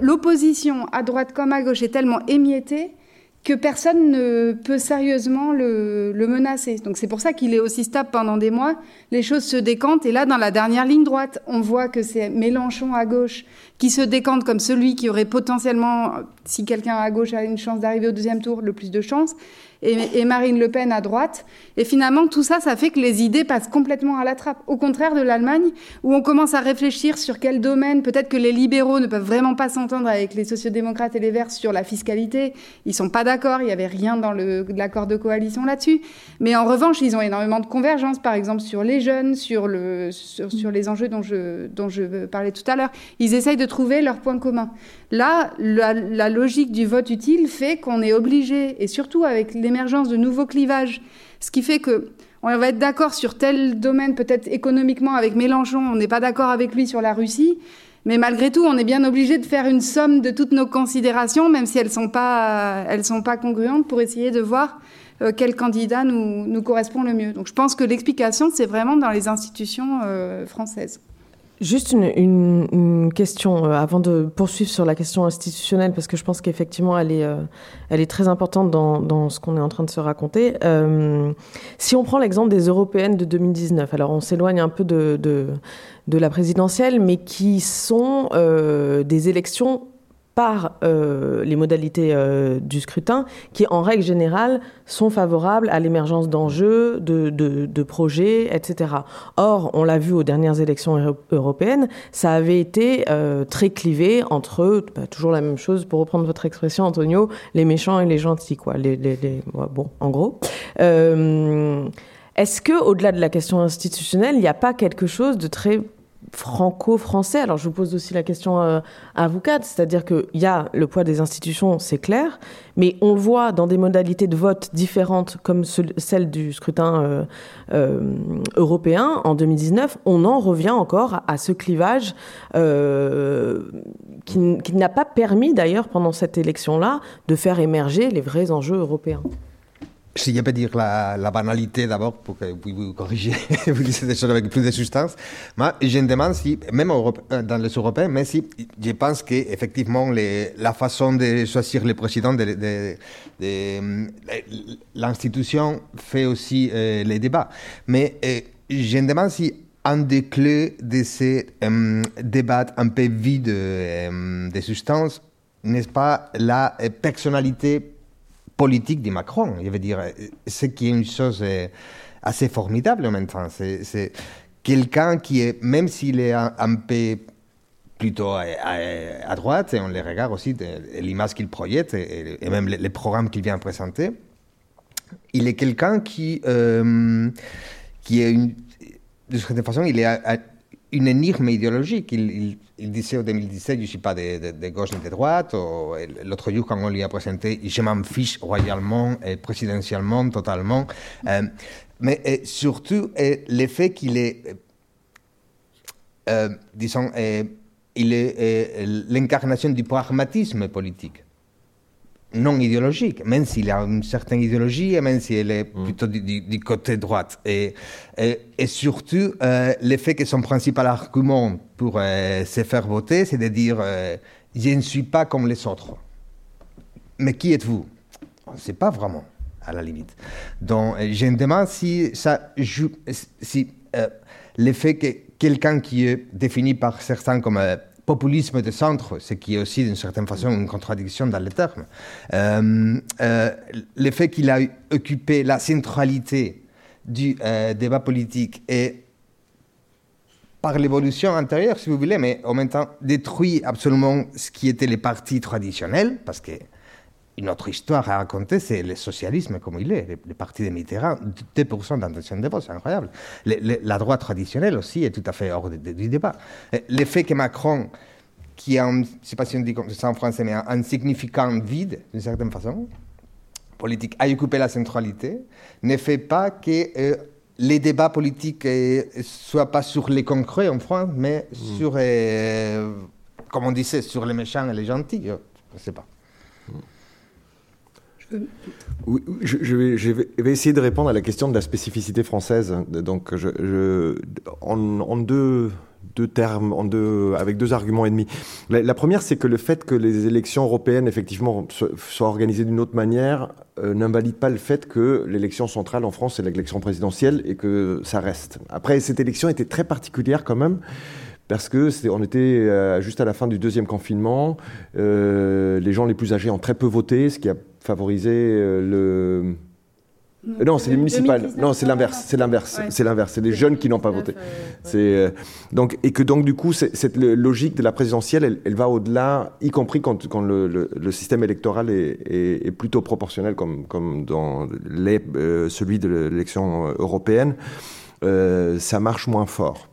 l'opposition à droite comme à gauche est tellement émiettée que personne ne peut sérieusement le, menacer. Donc c'est pour ça qu'il est aussi stable pendant des mois. Les choses se décantent et là, dans la dernière ligne droite, on voit que c'est Mélenchon à gauche qui se décante comme celui qui aurait potentiellement, si quelqu'un à gauche a une chance d'arriver au deuxième tour, le plus de chance et, Marine Le Pen à droite. Et finalement, tout ça, ça fait que les idées passent complètement à la trappe. Au contraire de l'Allemagne, où on commence à réfléchir sur quel domaine, peut-être que les libéraux ne peuvent vraiment pas s'entendre avec les sociodémocrates et les Verts sur la fiscalité. Ils sont pas d'accord, il n'y avait rien dans l'accord de coalition là-dessus. Mais en revanche, ils ont énormément de convergence, par exemple, sur les jeunes, sur, le, sur, les enjeux dont je, dont je parlais tout à l'heure. Ils essayent de trouver leurs points communs. Là, la, logique du vote utile fait qu'on est obligé, et surtout avec l'émergence de nouveaux clivages, ce qui fait que on va être d'accord sur tel domaine, peut-être économiquement avec Mélenchon, on n'est pas d'accord avec lui sur la Russie, mais malgré tout, on est bien obligé de faire une somme de toutes nos considérations, même si elles ne sont, pas, congruentes, pour essayer de voir euh, quel candidat nous, nous, correspond le mieux. Donc je pense que l'explication, c'est vraiment dans les institutions euh, françaises. Juste une, question euh, avant de poursuivre sur la question institutionnelle, parce que je pense qu'effectivement, elle, est, euh, elle est très importante dans, ce qu'on est en train de se raconter. Euh, si on prend l'exemple des européennes de 2019, alors on s'éloigne un peu de, de, la présidentielle, mais qui sont des élections par euh, les modalités euh, du scrutin, qui en règle générale sont favorables à l'émergence d'enjeux, de, de, projets, etc. Or, on l'a vu aux dernières élections européennes, ça avait été euh, très clivé entre, bah, toujours la même chose, pour reprendre votre expression, Antonio, les méchants et les gentils, quoi. Les, les, bon, en gros. Est-ce que, au-delà de la question institutionnelle, il n'y a pas quelque chose de très franco-français. Alors je vous pose aussi la question euh, à vous quatre, c'est-à-dire qu'il y a le poids des institutions, c'est clair, mais on le voit dans des modalités de vote différentes comme celle du scrutin euh, euh, européen en 2019, on en revient encore à, ce clivage qui, qui n'a pas permis d'ailleurs pendant cette élection-là de faire émerger les vrais enjeux européens. Si je peux dire la, banalité d'abord pour que vous vous corrigiez, vous disiez des choses avec plus de substance. Moi, je me demande si, même euh, dans les Européens, mais si je pense qu'effectivement la façon de choisir le président de, de, l'institution fait aussi euh, les débats. Mais euh, je me demande si un des clés de ces euh, débats un peu vides euh, de substance n'est-ce pas la personnalité politique de Macron. Je veux dire, ce qui est une chose euh, assez formidable en même temps. C'est quelqu'un qui est, même s'il est un, peu plutôt à, droite, et on les regarde aussi, l'image qu'il projette et, même les, programmes qu'il vient présenter, il est quelqu'un qui, euh, qui est de certaine façon, il est une énigme idéologique. Il, disait en 2017, je ne suis pas de, gauche ni de droite. L'autre jour, quand on lui a présenté, je m'en fiche royalement et présidentiellement, totalement. Euh, mais surtout, le fait qu'il est, disons, il est l'incarnation du pragmatisme politique. Non idéologique, même s'il a une certaine idéologie et même s'il est mm. plutôt du, côté droite. Et, et, surtout, euh, l'effet que son principal argument pour euh, se faire voter, c'est de dire euh, Je ne suis pas comme les autres. Mais qui êtes-vous? On ne sait pas vraiment, à la limite. Donc, je me demande si ça joue. Si, l'effet que quelqu'un qui est défini par certains comme populisme de centre, ce qui est aussi d'une certaine façon une contradiction dans le terme. Euh, euh, le fait qu'il a occupé la centralité du euh, débat politique et par l'évolution antérieure, si vous voulez, mais en même temps détruit absolument ce qui était les partis traditionnels, parce que une autre histoire à raconter, c'est le socialisme comme il est. Le, parti de Mitterrand, 2% d'intention de vote, c'est incroyable. la droite traditionnelle aussi est tout à fait hors du débat. L'effet que Macron, qui a, je ne sais pas si on dit ça en français, mais un, significant vide, d'une certaine façon, politique, a occupé la centralité, ne fait pas que euh, les débats politiques ne euh, soient pas sur les concrets en France, mais mmh. sur, euh, comme on disait, sur les méchants et les gentils. Je ne sais pas. Je, vais, essayer de répondre à la question de la spécificité française. Donc, en, deux, termes, avec deux arguments et demi. La, première, c'est que le fait que les élections européennes, effectivement, soient organisées d'une autre manière, euh, n'invalide pas le fait que l'élection centrale en France, c'est l'élection présidentielle et que ça reste. Après, cette élection était très particulière quand même parce que on était euh, juste à la fin du deuxième confinement. Euh, les gens les plus âgés ont très peu voté, ce qui a favorisé euh, le non, c'est les municipales. Non, c'est l'inverse. C'est l'inverse. C'est l'inverse. C'est les jeunes qui n'ont pas voté. C'est donc et que donc du coup cette logique de la présidentielle, elle, va au-delà, y compris quand, quand le, système électoral est, est, plutôt proportionnel, comme comme dans les, celui de l'élection européenne. ça marche moins fort.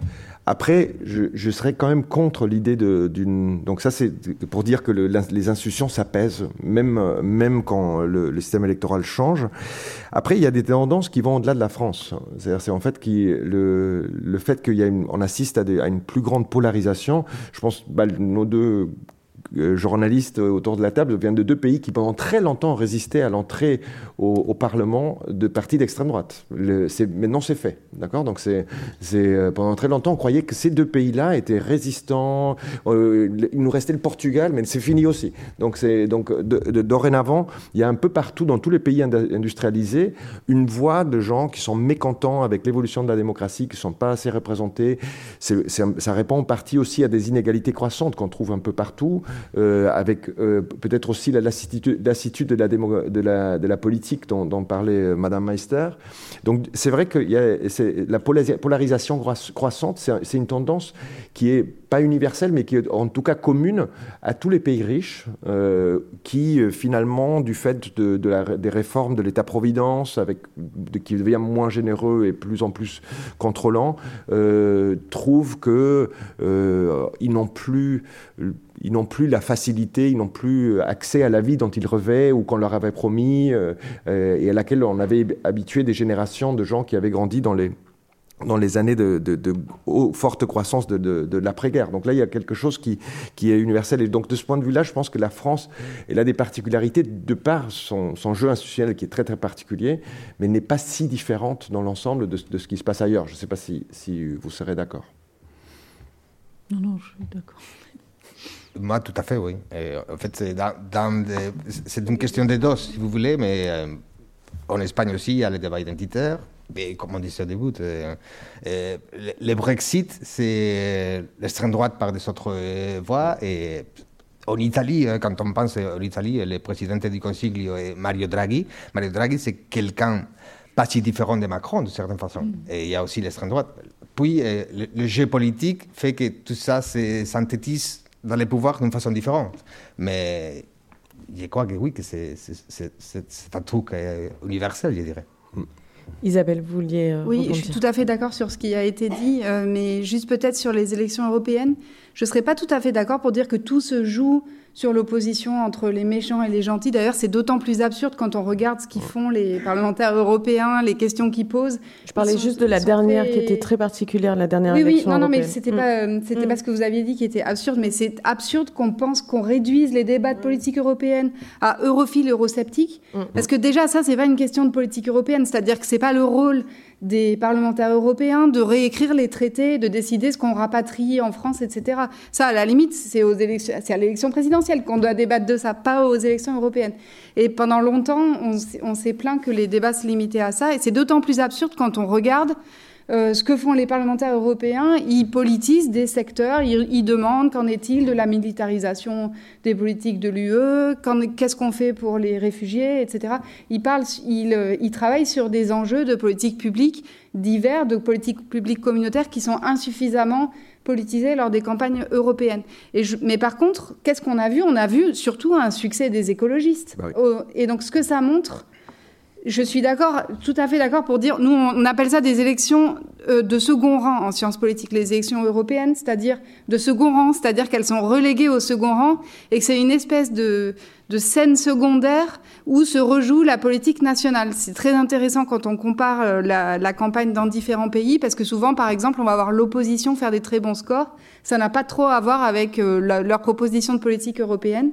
Après, je, serais quand même contre l'idée d'une. Donc, ça, c'est pour dire que les institutions s'apaisent, même, même quand le, système électoral change. Après, il y a des tendances qui vont au-delà de la France. C'est-à-dire, c'est en fait qui, le, le fait qu'on assiste à, une plus grande polarisation. Je pense, bah, nos deux journalistes autour de la table viennent de deux pays qui pendant très longtemps résisté à l'entrée au, Parlement de partis d'extrême droite. maintenant c'est fait, d'accord? Donc c'est, euh, pendant très longtemps on croyait que ces deux pays-là étaient résistants. Euh, il nous restait le Portugal, mais c'est fini aussi. Donc c'est donc dorénavant il y a un peu partout dans tous les pays industrialisés une voix de gens qui sont mécontents avec l'évolution de la démocratie, qui sont pas assez représentés. ça répond en partie aussi à des inégalités croissantes qu'on trouve un peu partout. Euh, avec euh, peut-être aussi la lassitude, de, la politique dont, parlait euh, Madame Meister. Donc c'est vrai que la polarisation croissante, c'est une tendance qui est pas universelle, mais qui est en tout cas commune à tous les pays riches, qui finalement, du fait de, des réformes de l'État-providence, qui devient moins généreux et plus en plus contrôlant, trouvent que ils n'ont plus ils n'ont plus la facilité, ils n'ont plus accès à la vie dont ils rêvaient ou qu'on leur avait promis euh, euh, et à laquelle on avait habitué des générations de gens qui avaient grandi dans les, dans les années de, forte croissance de, l'après-guerre. Donc là, il y a quelque chose qui, qui, est universel. Et donc de ce point de vue-là, je pense que la France, elle a des particularités de par son, jeu institutionnel qui est très très particulier, mais n'est pas si différente dans l'ensemble de, ce qui se passe ailleurs. Je ne sais pas si, si vous serez d'accord. Non, non, je suis d'accord. Moi, tout à fait, oui. en fait, c'est, dans, c'est une question de doses, si vous voulez, mais euh, en Espagne aussi, il y a le débat identitaire. Mais comme on disait au début, euh, euh, le Brexit, c'est l'extrême droite par des autres voies. Et en Italie, quand on pense en Italie, le président du Conseil est Mario Draghi. Mario Draghi, c'est quelqu'un pas si différent de Macron, de certaine façon. Mm. Et il y a aussi l'extrême droite. Puis, le, le, jeu politique fait que tout ça se synthétise dans les pouvoirs d'une façon différente. Mais je crois que oui, que c'est un truc euh, universel, je dirais. Isabelle, vous vouliez. oui, je suis tout à fait d'accord sur ce qui a été dit, euh, mais juste peut-être sur les élections européennes. je ne serais pas tout à fait d'accord pour dire que tout se joue sur l'opposition entre les méchants et les gentils. D'ailleurs, c'est d'autant plus absurde quand on regarde ce qu'ils font les parlementaires européens, les questions qu'ils posent. Je parlais juste de la dernière qui était très particulière, la dernière oui, élection. Oui, non, non, mais c'était pas, mm. c'était pas mm. ce que vous aviez dit qui était absurde, mais c'est absurde qu'on pense qu'on réduise les débats de politique européenne à europhiles, eurosceptiques, mm. parce que déjà ça, c'est pas une question de politique européenne, c'est-à-dire que c'est pas le rôle des parlementaires européens de réécrire les traités, de décider ce qu'on rapatrie en France, etc. Ça, à la limite, c'est aux élections, c'est à l'élection présidentielle qu'on doit débattre de ça, pas aux élections européennes. Et pendant longtemps, on, on s'est plaint que les débats se limitaient à ça, et c'est d'autant plus absurde quand on regarde euh, ce que font les parlementaires européens, ils politisent des secteurs, ils, demandent qu'en est-il de la militarisation des politiques de l'UE, qu'est-ce qu'on fait pour les réfugiés, etc. Ils, parlent, euh, ils, travaillent sur des enjeux de politique publique divers, de politique publique communautaire qui sont insuffisamment politisés lors des campagnes européennes. Et mais par contre, qu'est-ce qu'on a vu? On a vu surtout un succès des écologistes. Bah et donc ce que ça montre, je suis d'accord, tout à fait d'accord pour dire, nous on appelle ça des élections euh, de second rang en sciences politiques, les élections européennes, c'est-à-dire de second rang, c'est-à-dire qu'elles sont reléguées au second rang et que c'est une espèce de, scène secondaire où se rejoue la politique nationale. C'est très intéressant quand on compare euh, la, campagne dans différents pays parce que souvent, par exemple, on va voir l'opposition faire des très bons scores. Ça n'a pas trop à voir avec euh, leur proposition de politique européenne.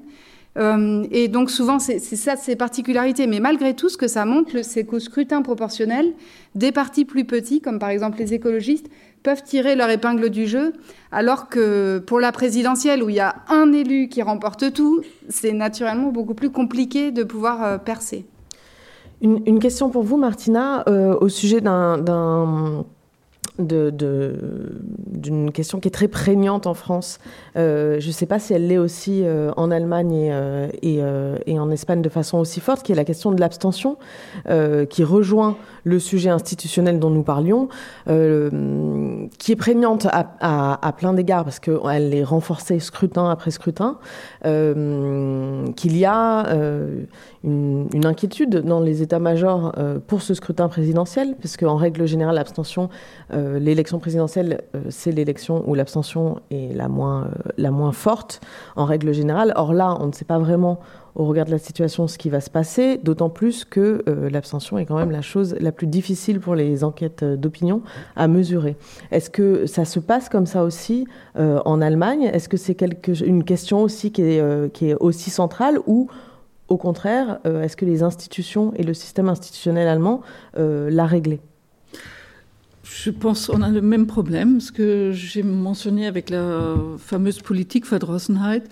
Euh, et donc souvent, c'est ça ces particularités. Mais malgré tout, ce que ça montre, c'est qu'au scrutin proportionnel, des partis plus petits, comme par exemple les écologistes, peuvent tirer leur épingle du jeu, alors que pour la présidentielle, où il y a un élu qui remporte tout, c'est naturellement beaucoup plus compliqué de pouvoir euh, percer. Une, question pour vous, Martina, euh, au sujet d'un d'une question qui est très prégnante en France. Euh, je ne sais pas si elle l'est aussi euh, en Allemagne et, euh, et, en Espagne de façon aussi forte, qui est la question de l'abstention, qui rejoint le sujet institutionnel dont nous parlions, qui est prégnante à, à, plein d'égards parce qu'elle est renforcée scrutin après scrutin, qu'il y a une, une, inquiétude dans les états-majors pour ce scrutin présidentiel, parce qu'en règle générale, l'abstention euh, l'élection présidentielle, euh, c'est l'élection où l'abstention est la moins, euh, la moins forte en règle générale. Or là, on ne sait pas vraiment au regard de la situation ce qui va se passer, d'autant plus que l'abstention est quand même la chose la plus difficile pour les enquêtes d'opinion à mesurer. Est-ce que ça se passe comme ça aussi en Allemagne? Est-ce que c'est une question aussi qui est, qui est aussi centrale ou au contraire, est-ce que les institutions et le système institutionnel allemand l'a réglé? Je pense qu'on a le même problème, ce que j'ai mentionné avec la fameuse politique Verdrossenheit.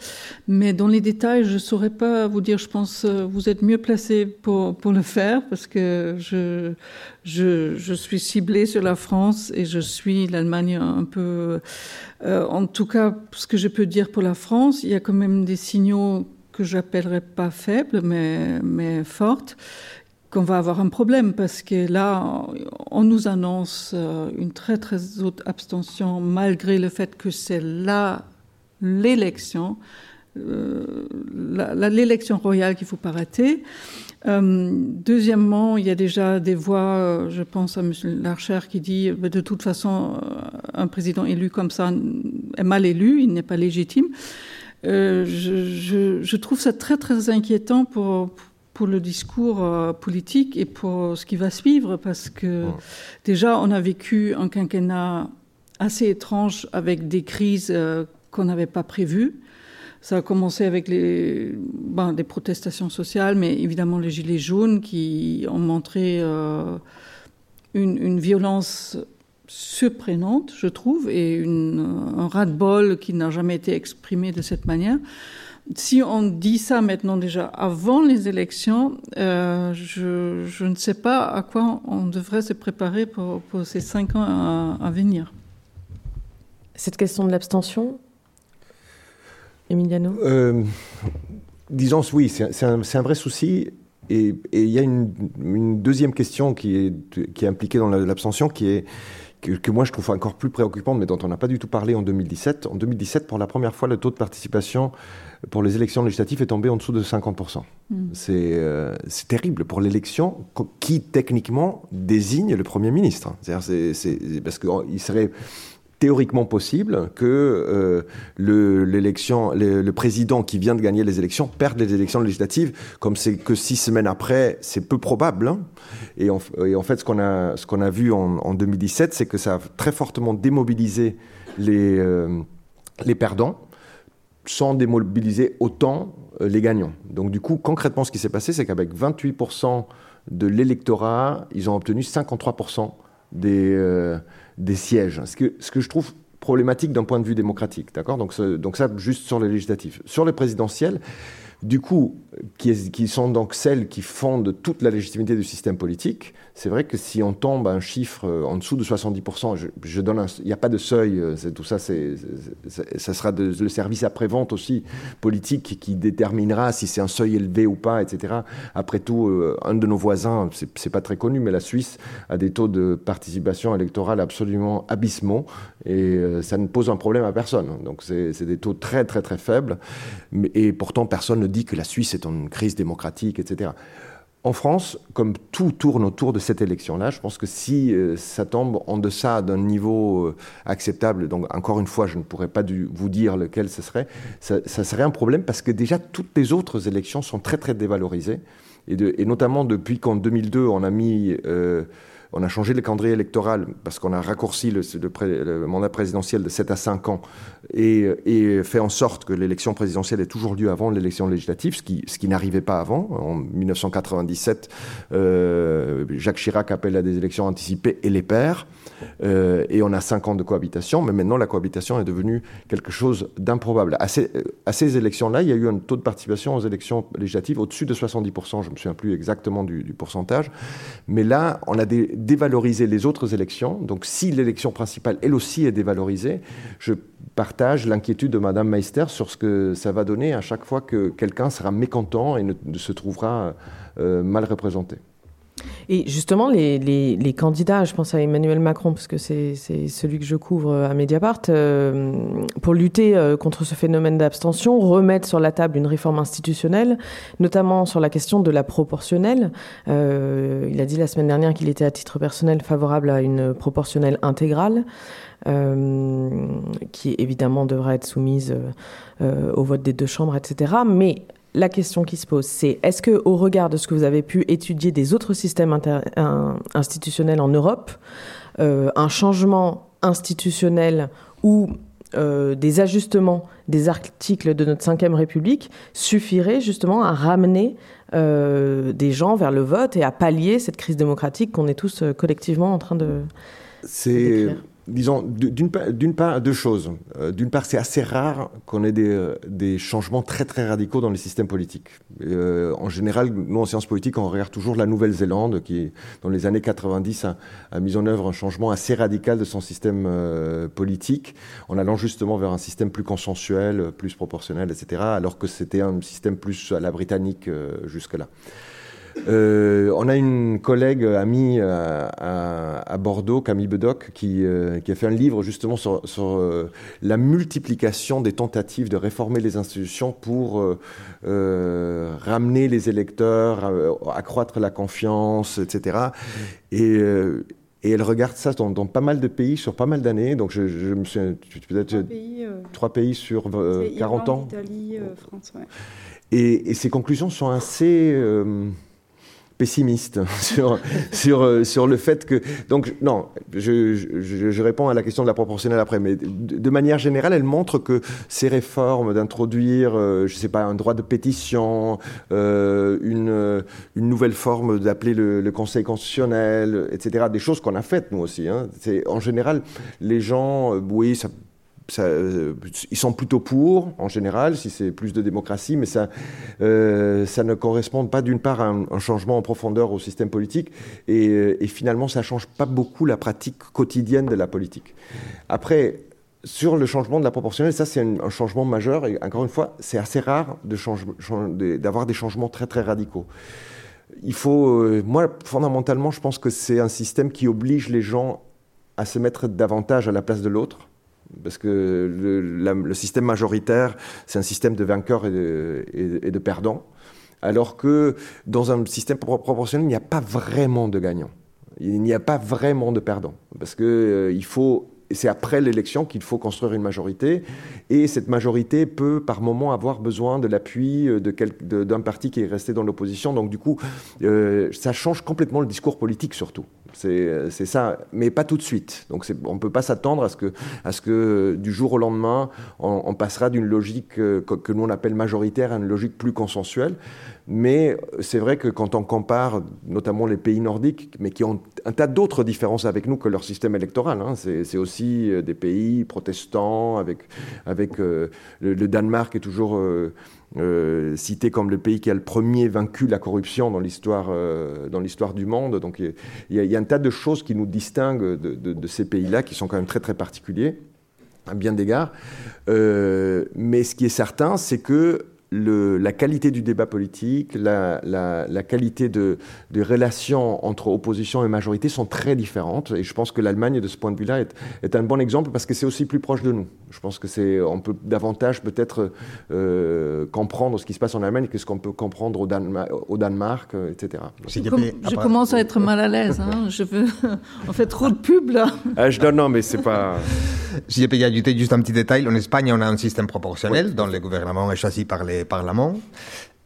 Mais dans les détails, je ne saurais pas vous dire. Je pense que vous êtes mieux placé pour, pour le faire parce que je, je, je suis ciblée sur la France et je suis l'Allemagne un peu. Euh, en tout cas, ce que je peux dire pour la France, il y a quand même des signaux que j'appellerais pas faibles, mais, mais fortes qu'on va avoir un problème parce que là, on nous annonce euh, une très très haute abstention malgré le fait que c'est là l'élection, euh, l'élection royale qu'il ne faut pas rater. Euh, deuxièmement, il y a déjà des voix, je pense à M. Larcher qui dit de toute façon, un président élu comme ça est mal élu, il n'est pas légitime. Je, trouve ça très très inquiétant pour le discours euh, politique et pour ce qui va suivre, parce que déjà, on a vécu un quinquennat assez étrange avec des crises euh, qu'on n'avait pas prévues. Ça a commencé avec les, ben, des protestations sociales, mais évidemment les gilets jaunes qui ont montré euh, une, une, violence surprenante, je trouve, et une, un ras-de-bol qui n'a jamais été exprimé de cette manière si on dit ça maintenant déjà avant les élections, euh, je, ne sais pas à quoi on devrait se préparer pour, ces cinq ans à, venir. Cette question de l'abstention, Emiliano euh, Disons oui, c'est un, vrai souci. Et il y a une, deuxième question qui est, qui est impliquée dans l'abstention, qui est que, moi je trouve encore plus préoccupante, mais dont on n'a pas du tout parlé en 2017. En 2017, pour la première fois, le taux de participation pour les élections législatives est tombé en dessous de 50%. Mm. Euh, c'est terrible pour l'élection qui techniquement désigne le Premier ministre. C'est parce qu'il serait théoriquement possible que euh, le, président qui vient de gagner les élections perde les élections législatives, comme c'est que six semaines après, c'est peu probable. Hein. Et, en, fait, ce qu'on a, ce qu'on a vu en, 2017, c'est que ça a très fortement démobilisé les, euh, les perdants, sans démobiliser autant euh, les gagnants. Donc du coup, concrètement, ce qui s'est passé, c'est qu'avec 28% de l'électorat, ils ont obtenu 53% des des sièges. Ce que, ce que je trouve problématique d'un point de vue démocratique, d'accord? Donc, donc ça, juste sur les législatives. Sur les présidentielles, du coup, qui, sont donc celles qui fondent toute la légitimité du système politique, c'est vrai que si on tombe à un chiffre euh, en dessous de 70%, je, donne il n'y a pas de seuil, euh, tout ça, ça sera le service après-vente aussi politique qui déterminera si c'est un seuil élevé ou pas, etc. Après tout, euh, un de nos voisins, c'est, pas très connu, mais la Suisse a des taux de participation électorale absolument abysmaux et ça ne pose un problème à personne. Donc c'est, des taux très très très faibles, et pourtant personne ne dit que la Suisse est en crise démocratique, etc. En France, comme tout tourne autour de cette élection-là, je pense que si euh, ça tombe en deçà d'un niveau euh, acceptable, donc encore une fois, je ne pourrais pas vous dire lequel ce serait, ça, serait un problème parce que déjà toutes les autres élections sont très très dévalorisées, et, notamment depuis qu'en 2002 on a mis... Euh, on a changé le calendrier électoral parce qu'on a raccourci le, mandat présidentiel de 7 à 5 ans et, fait en sorte que l'élection présidentielle ait toujours lieu avant l'élection législative, ce qui, n'arrivait pas avant. En 1997, euh, Jacques Chirac appelle à des élections anticipées et les perd. Euh, et on a 5 ans de cohabitation, mais maintenant la cohabitation est devenue quelque chose d'improbable. À ces, à ces élections-là, il y a eu un taux de participation aux élections législatives au-dessus de 70%, je ne me souviens plus exactement du, du pourcentage, mais là, on a des dévaloriser les autres élections. Donc si l'élection principale, elle aussi, est dévalorisée, je partage l'inquiétude de Madame Meister sur ce que ça va donner à chaque fois que quelqu'un sera mécontent et ne, se trouvera euh, mal représenté. Et justement, les, candidats, je pense à Emmanuel Macron, parce que c'est celui que je couvre à Mediapart, euh, pour lutter euh, contre ce phénomène d'abstention, remettre sur la table une réforme institutionnelle, notamment sur la question de la proportionnelle. Euh, il a dit la semaine dernière qu'il était à titre personnel favorable à une proportionnelle intégrale. qui évidemment devra être soumise au vote des deux chambres, etc. Mais la question qui se pose, c'est est-ce que, au regard de ce que vous avez pu étudier des autres systèmes institutionnels en Europe, euh, un changement institutionnel ou euh, des ajustements des articles de notre Ve République suffirait justement à ramener euh, des gens vers le vote et à pallier cette crise démocratique qu'on est tous collectivement en train de. C'est disons, d'une part, deux choses. Euh, d'une part, c'est assez rare qu'on ait des, euh, des, changements très très radicaux dans les systèmes politiques. Euh, en général, nous en sciences politiques, on regarde toujours la Nouvelle-Zélande, qui, dans les années 90, a, mis en œuvre un changement assez radical de son système politique, en allant justement vers un système plus consensuel, plus proportionnel, etc., alors que c'était un système plus à la britannique jusque-là. Euh, on a une collègue amie euh, à, Bordeaux, Camille Bedoc, qui, euh, qui, a fait un livre justement sur, la multiplication des tentatives de réformer les institutions pour ramener les électeurs, accroître la confiance, etc. Et, et elle regarde ça dans, pas mal de pays sur pas mal d'années. Donc je, me suis peut-être trois, pays, sur 40 ans. Italie, France. Ouais. Et, et, ces conclusions sont assez pessimiste sur, sur, euh, sur le fait que... Donc, non, je, je, réponds à la question de la proportionnelle après, mais de, manière générale, elle montre que ces réformes d'introduire, euh, je sais pas, un droit de pétition, euh, une, une nouvelle forme d'appeler le, le, Conseil constitutionnel, etc., des choses qu'on a faites, nous aussi. Hein. En général, les gens, oui, ça euh, ils sont plutôt pour, en général, si c'est plus de démocratie, mais ça, euh, ne correspond pas d'une part à un, changement en profondeur au système politique, et, et finalement, ça ne change pas beaucoup la pratique quotidienne de la politique. Après, sur le changement de la proportionnelle, ça c'est un, changement majeur, et encore une fois, c'est assez rare d'avoir des changements très très radicaux. Il faut, euh, moi, fondamentalement, je pense que c'est un système qui oblige les gens à se mettre davantage à la place de l'autre parce que le, système majoritaire, c'est un système de vainqueurs et de, perdants, alors que dans un système proportionnel, il n'y a pas vraiment de gagnants. Il n'y a pas vraiment de perdants, parce qu'il euh, il faut c'est après l'élection qu'il faut construire une majorité. Et cette majorité peut par moment avoir besoin de l'appui d'un parti qui est resté dans l'opposition. Donc du coup, ça change complètement le discours politique surtout. C'est ça, mais pas tout de suite. Donc on ne peut pas s'attendre à, ce que, que du jour au lendemain, on, passera d'une logique que, que nous on appelle majoritaire à une logique plus consensuelle. Mais c'est vrai que quand on compare notamment les pays nordiques, mais qui ont un tas d'autres différences avec nous que leur système électoral, hein, c'est aussi euh, des pays protestants, avec, euh, le, Danemark est toujours euh, cité comme le pays qui a le premier vaincu la corruption dans l'histoire dans l'histoire du monde. Donc il y, a un tas de choses qui nous distinguent de, ces pays-là, qui sont quand même très très particuliers à bien d'égards. mais ce qui est certain, c'est que la qualité du débat politique, la, qualité de, des relations entre opposition et majorité sont très différentes. Et je pense que l'Allemagne, de ce point de vue-là, est, un bon exemple parce que c'est aussi plus proche de nous. Je pense que c'est, on peut davantage peut-être euh, comprendre ce qui se passe en Allemagne que ce qu'on peut comprendre au, au Danemark, euh, etc. Je, commence à être mal à l'aise. Hein. Je veux, en fait, trop de pub là. Ah, je donne non, mais c'est pas. Si y ajouter juste un petit détail, en Espagne, on a un système proportionnel dont le gouvernement est choisi par les Parlement.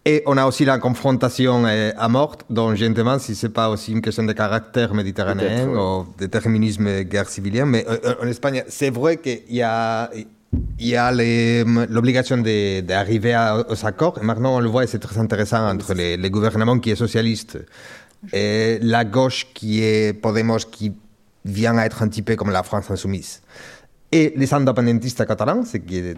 Et on a aussi la confrontation euh, à mort, dont je me demande si ce n'est pas aussi une question de caractère méditerranéen ou de déterminisme guerre civile. Mais euh, euh, en Espagne, c'est vrai qu'il y a, il y a l'obligation d'arriver aux accords. Et maintenant, on le voit, et c'est très intéressant, entre les, les, gouvernements qui est socialiste et la gauche qui est Podemos, qui vient à être un petit peu comme la France insoumise. Et les indépendantistes catalans, ce qui est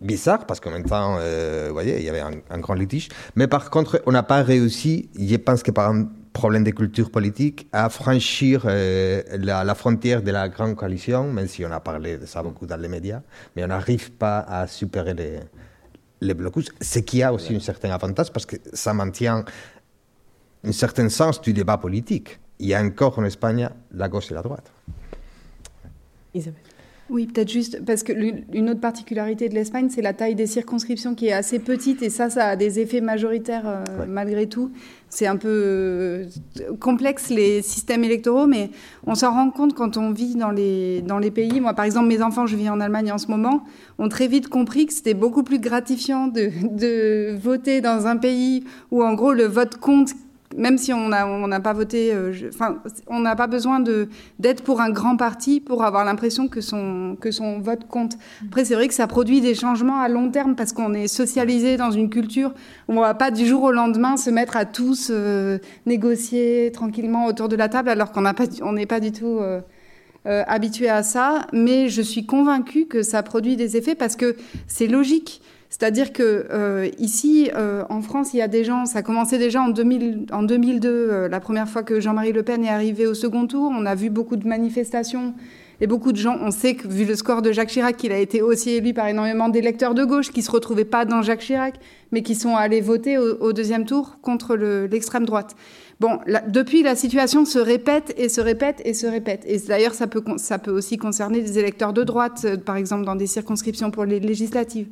bizarre parce qu'en même temps, euh, vous voyez, il y avait un, grand litige. Mais par contre, on n'a pas réussi, je pense que par un problème de culture politique, à franchir euh, la, frontière de la grande coalition, même si on a parlé de ça beaucoup dans les médias, mais on n'arrive pas à supérer les, les blocus, ce qui a aussi un certain avantage parce que ça maintient un certain sens du débat politique. Il y a encore en Espagne la gauche et la droite. Isabelle. Oui, peut-être juste parce que une autre particularité de l'Espagne, c'est la taille des circonscriptions qui est assez petite et ça, ça a des effets majoritaires euh, malgré tout. C'est un peu euh, complexe les systèmes électoraux, mais on s'en rend compte quand on vit dans les, dans les pays. Moi, par exemple, mes enfants, je vis en Allemagne en ce moment, ont très vite compris que c'était beaucoup plus gratifiant de, de voter dans un pays où, en gros, le vote compte même si on n'a pas voté, euh, on n'a pas besoin d'être pour un grand parti pour avoir l'impression que son, que son vote compte. Après, c'est vrai que ça produit des changements à long terme parce qu'on est socialisé dans une culture où on va pas du jour au lendemain se mettre à tous euh, négocier tranquillement autour de la table alors qu'on n'est pas du tout euh, habitué à ça. Mais je suis convaincue que ça produit des effets parce que c'est logique. C'est-à-dire que euh, ici, euh, en France, il y a des gens, ça a commencé déjà en, 2000, en 2002, euh, la première fois que Jean-Marie Le Pen est arrivé au second tour. On a vu beaucoup de manifestations et beaucoup de gens, on sait que vu le score de Jacques Chirac, qu'il a été aussi élu par énormément d'électeurs de gauche qui se retrouvaient pas dans Jacques Chirac, mais qui sont allés voter au, deuxième tour contre l'extrême droite. Bon, depuis, la situation se répète et se répète et se répète. Et d'ailleurs, ça peut, ça peut aussi concerner des électeurs de droite, par exemple dans des circonscriptions pour les législatives.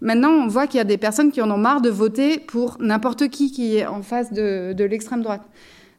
Maintenant, on voit qu'il y a des personnes qui en ont marre de voter pour n'importe qui qui est en face de, l'extrême droite.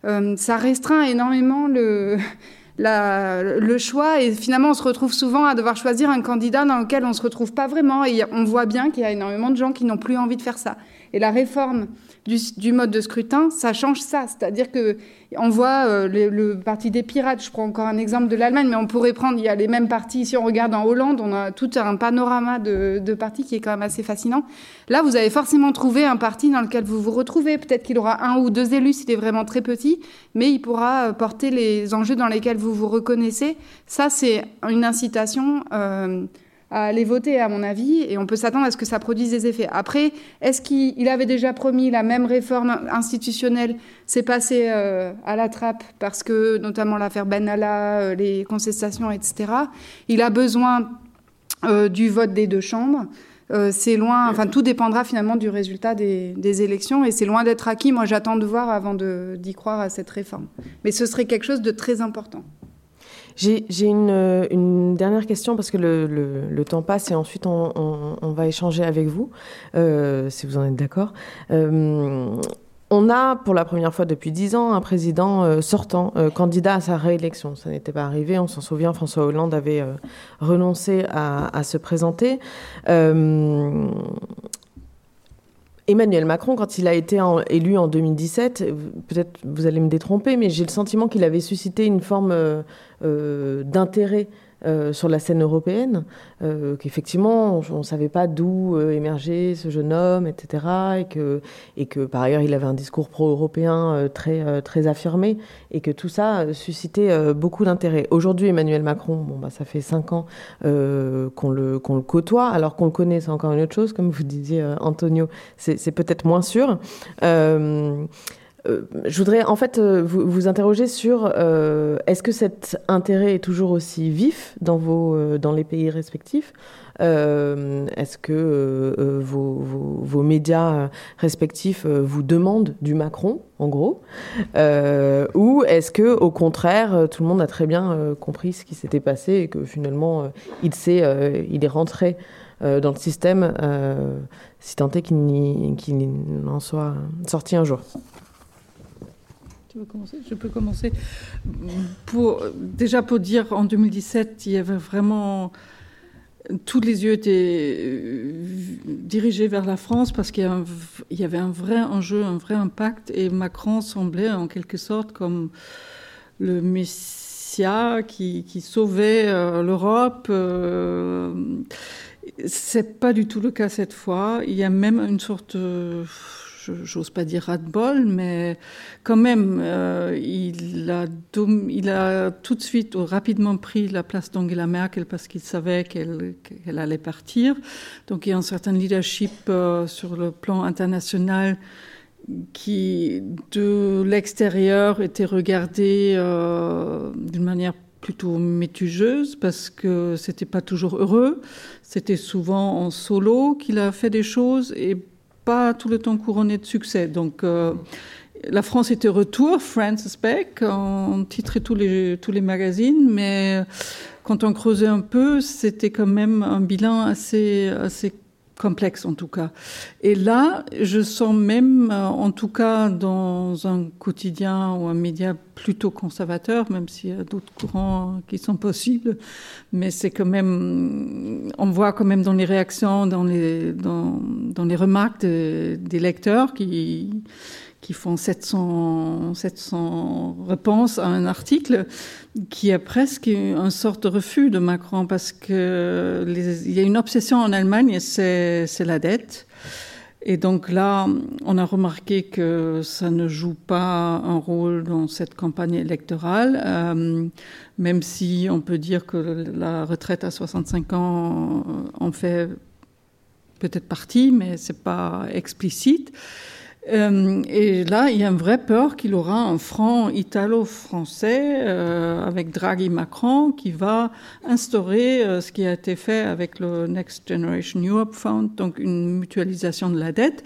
Euh, ça restreint énormément le, le choix et finalement on se retrouve souvent à devoir choisir un candidat dans lequel on ne se retrouve pas vraiment et on voit bien qu'il y a énormément de gens qui n'ont plus envie de faire ça. Et la réforme du, mode de scrutin, ça change ça. C'est-à-dire que on voit euh, le, parti des pirates, je prends encore un exemple de l'Allemagne, mais on pourrait prendre, il y a les mêmes partis, si on regarde en Hollande, on a tout un panorama de, de partis qui est quand même assez fascinant. Là, vous avez forcément trouvé un parti dans lequel vous vous retrouvez. Peut-être qu'il aura un ou deux élus s'il est vraiment très petit, mais il pourra euh, porter les enjeux dans lesquels vous vous reconnaissez. Ça, c'est une incitation. Euh, à aller voter, à mon avis, et on peut s'attendre à ce que ça produise des effets. Après, est-ce qu'il avait déjà promis la même réforme institutionnelle C'est passé euh, à la trappe parce que, notamment l'affaire Benalla, euh, les contestations, etc. Il a besoin euh, du vote des deux chambres. c'est loin, enfin tout dépendra finalement du résultat des, des élections et c'est loin d'être acquis. Moi, j'attends de voir avant d'y croire à cette réforme. Mais ce serait quelque chose de très important. J'ai une, une, dernière question parce que le, temps passe et ensuite on, va échanger avec vous, euh, si vous en êtes d'accord. Euh, on a pour la première fois depuis dix ans un président euh, sortant, euh, candidat à sa réélection. Ça n'était pas arrivé, on s'en souvient, François Hollande avait euh, renoncé à, se présenter. Emmanuel Macron, quand il a été élu en 2017, peut-être vous allez me détromper, mais j'ai le sentiment qu'il avait suscité une forme d'intérêt euh, sur la scène européenne, euh, qu'effectivement, on ne savait pas d'où euh, émergeait ce jeune homme, etc. Et que, et que par ailleurs, il avait un discours pro-européen très, très affirmé, et que tout ça suscitait beaucoup d'intérêt. Aujourd'hui, Emmanuel Macron, bon, bah, ça fait cinq ans qu'on le, qu'on le côtoie, alors qu'on le connaît, c'est encore une autre chose, comme vous disiez, Antonio, c'est peut-être moins sûr. Euh, je voudrais en fait euh, vous, vous interroger sur euh, est-ce que cet intérêt est toujours aussi vif dans, vos, dans les pays respectifs? Est-ce que vos, vos, médias respectifs vous demandent du Macron, en gros? Ou est-ce que au contraire, tout le monde a très bien compris ce qui s'était passé et que finalement, il, sait, il est rentré dans le système, si tant est qu'il n'en soit sorti un jour? Je peux commencer. Pour, déjà pour dire, en 2017, il y avait vraiment... Tous les yeux étaient euh, dirigés vers la France parce qu'il y, avait un vrai enjeu, un vrai impact, et Macron semblait en quelque sorte comme le messia qui, sauvait euh, l'Europe. Euh, c'est pas du tout le cas cette fois. Il y a même une sorte j'ose pas dire ras-de-bol, mais quand même, euh, il, a tout de suite rapidement pris la place d'Angela Merkel parce qu'il savait qu'elle allait partir. Donc il y a un certain leadership euh, sur le plan international qui, de l'extérieur, était regardé euh, d'une manière plutôt métugeuse parce que c'était pas toujours heureux. C'était souvent en solo qu'il a fait des choses et pas tout le temps couronné de succès. Donc, euh, la France était retour, Francis Beck, on titrait tous les, tous les magazines, mais quand on creusait un peu, c'était quand même un bilan assez, assez complexe en tout cas. Et là, je sens même, euh, en tout cas dans un quotidien ou un média plutôt conservateur, même s'il y a d'autres courants qui sont possibles, mais c'est quand même, on voit quand même dans les réactions, dans les, dans, dans les remarques des lecteurs qui qui font 700, 700 réponses à un article qui a presque une sorte de refus de Macron parce que il y a une obsession en Allemagne, c'est la dette. Et donc là, on a remarqué que ça ne joue pas un rôle dans cette campagne électorale, euh, même si on peut dire que la retraite à 65 ans en fait peut-être partie, mais c'est pas explicite. Euh, et là, il y a une vraie peur qu'il aura un front italo-français euh, avec Draghi Macron qui va instaurer euh, ce qui a été fait avec le Next Generation Europe Fund, donc une mutualisation de la dette.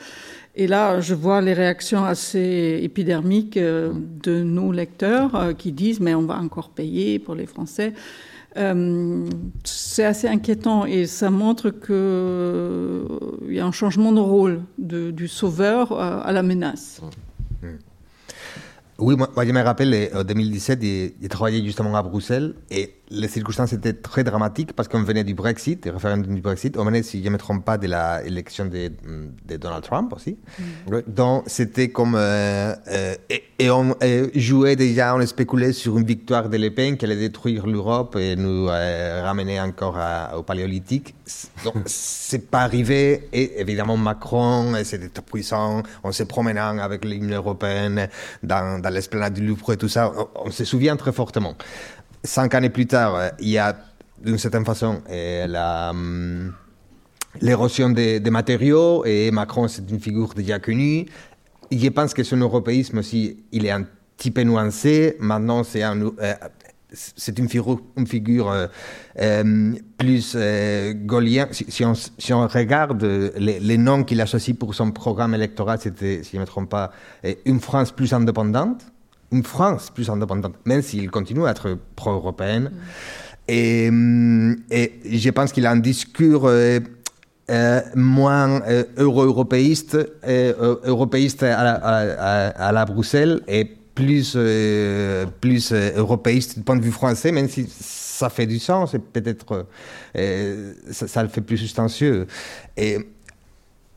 Et là, je vois les réactions assez épidermiques de nos lecteurs qui disent mais on va encore payer pour les Français. Euh, c'est assez inquiétant et ça montre qu'il euh, y a un changement de rôle du sauveur à, la menace. Mmh. Oui, moi, je me rappelle, en 2017, j'ai travaillé justement à Bruxelles et les circonstances étaient très dramatiques parce qu'on venait du Brexit, du référendum du Brexit. On venait, si je ne me trompe pas, de l'élection de, de, Donald Trump aussi. Mm. Donc, c'était comme. Euh, euh, et, on jouait déjà, on spéculait sur une victoire de Le Pen qui allait détruire l'Europe et nous euh, ramener encore au paléolithique. Donc, c'est pas arrivé. Et évidemment, Macron, c'était puissant. On se promenant avec l'hymne européenne dans, l'esplanade du Louvre et tout ça. on se souvient très fortement cinq années plus tard, il y a d'une certaine façon euh, hum, l'érosion des, matériaux et Macron c'est une figure déjà connue. Je pense que son européisme aussi, il est un petit peu nuancé. Maintenant, c'est un, euh, c'est une figure, une figure plus gaulien. Si, on, si, on, regarde les, noms qu'il associe pour son programme électoral, c'était, si je ne me trompe pas, une France plus indépendante une France plus indépendante, même s'il continue à être pro-européenne. Mm. Et, et, je pense qu'il a un discours euh, moins euro-européiste, européiste à la, à, la, Bruxelles et plus, plus européiste du point de vue français, même si ça fait du sens et peut-être ça, ça, le fait plus substantieux. Et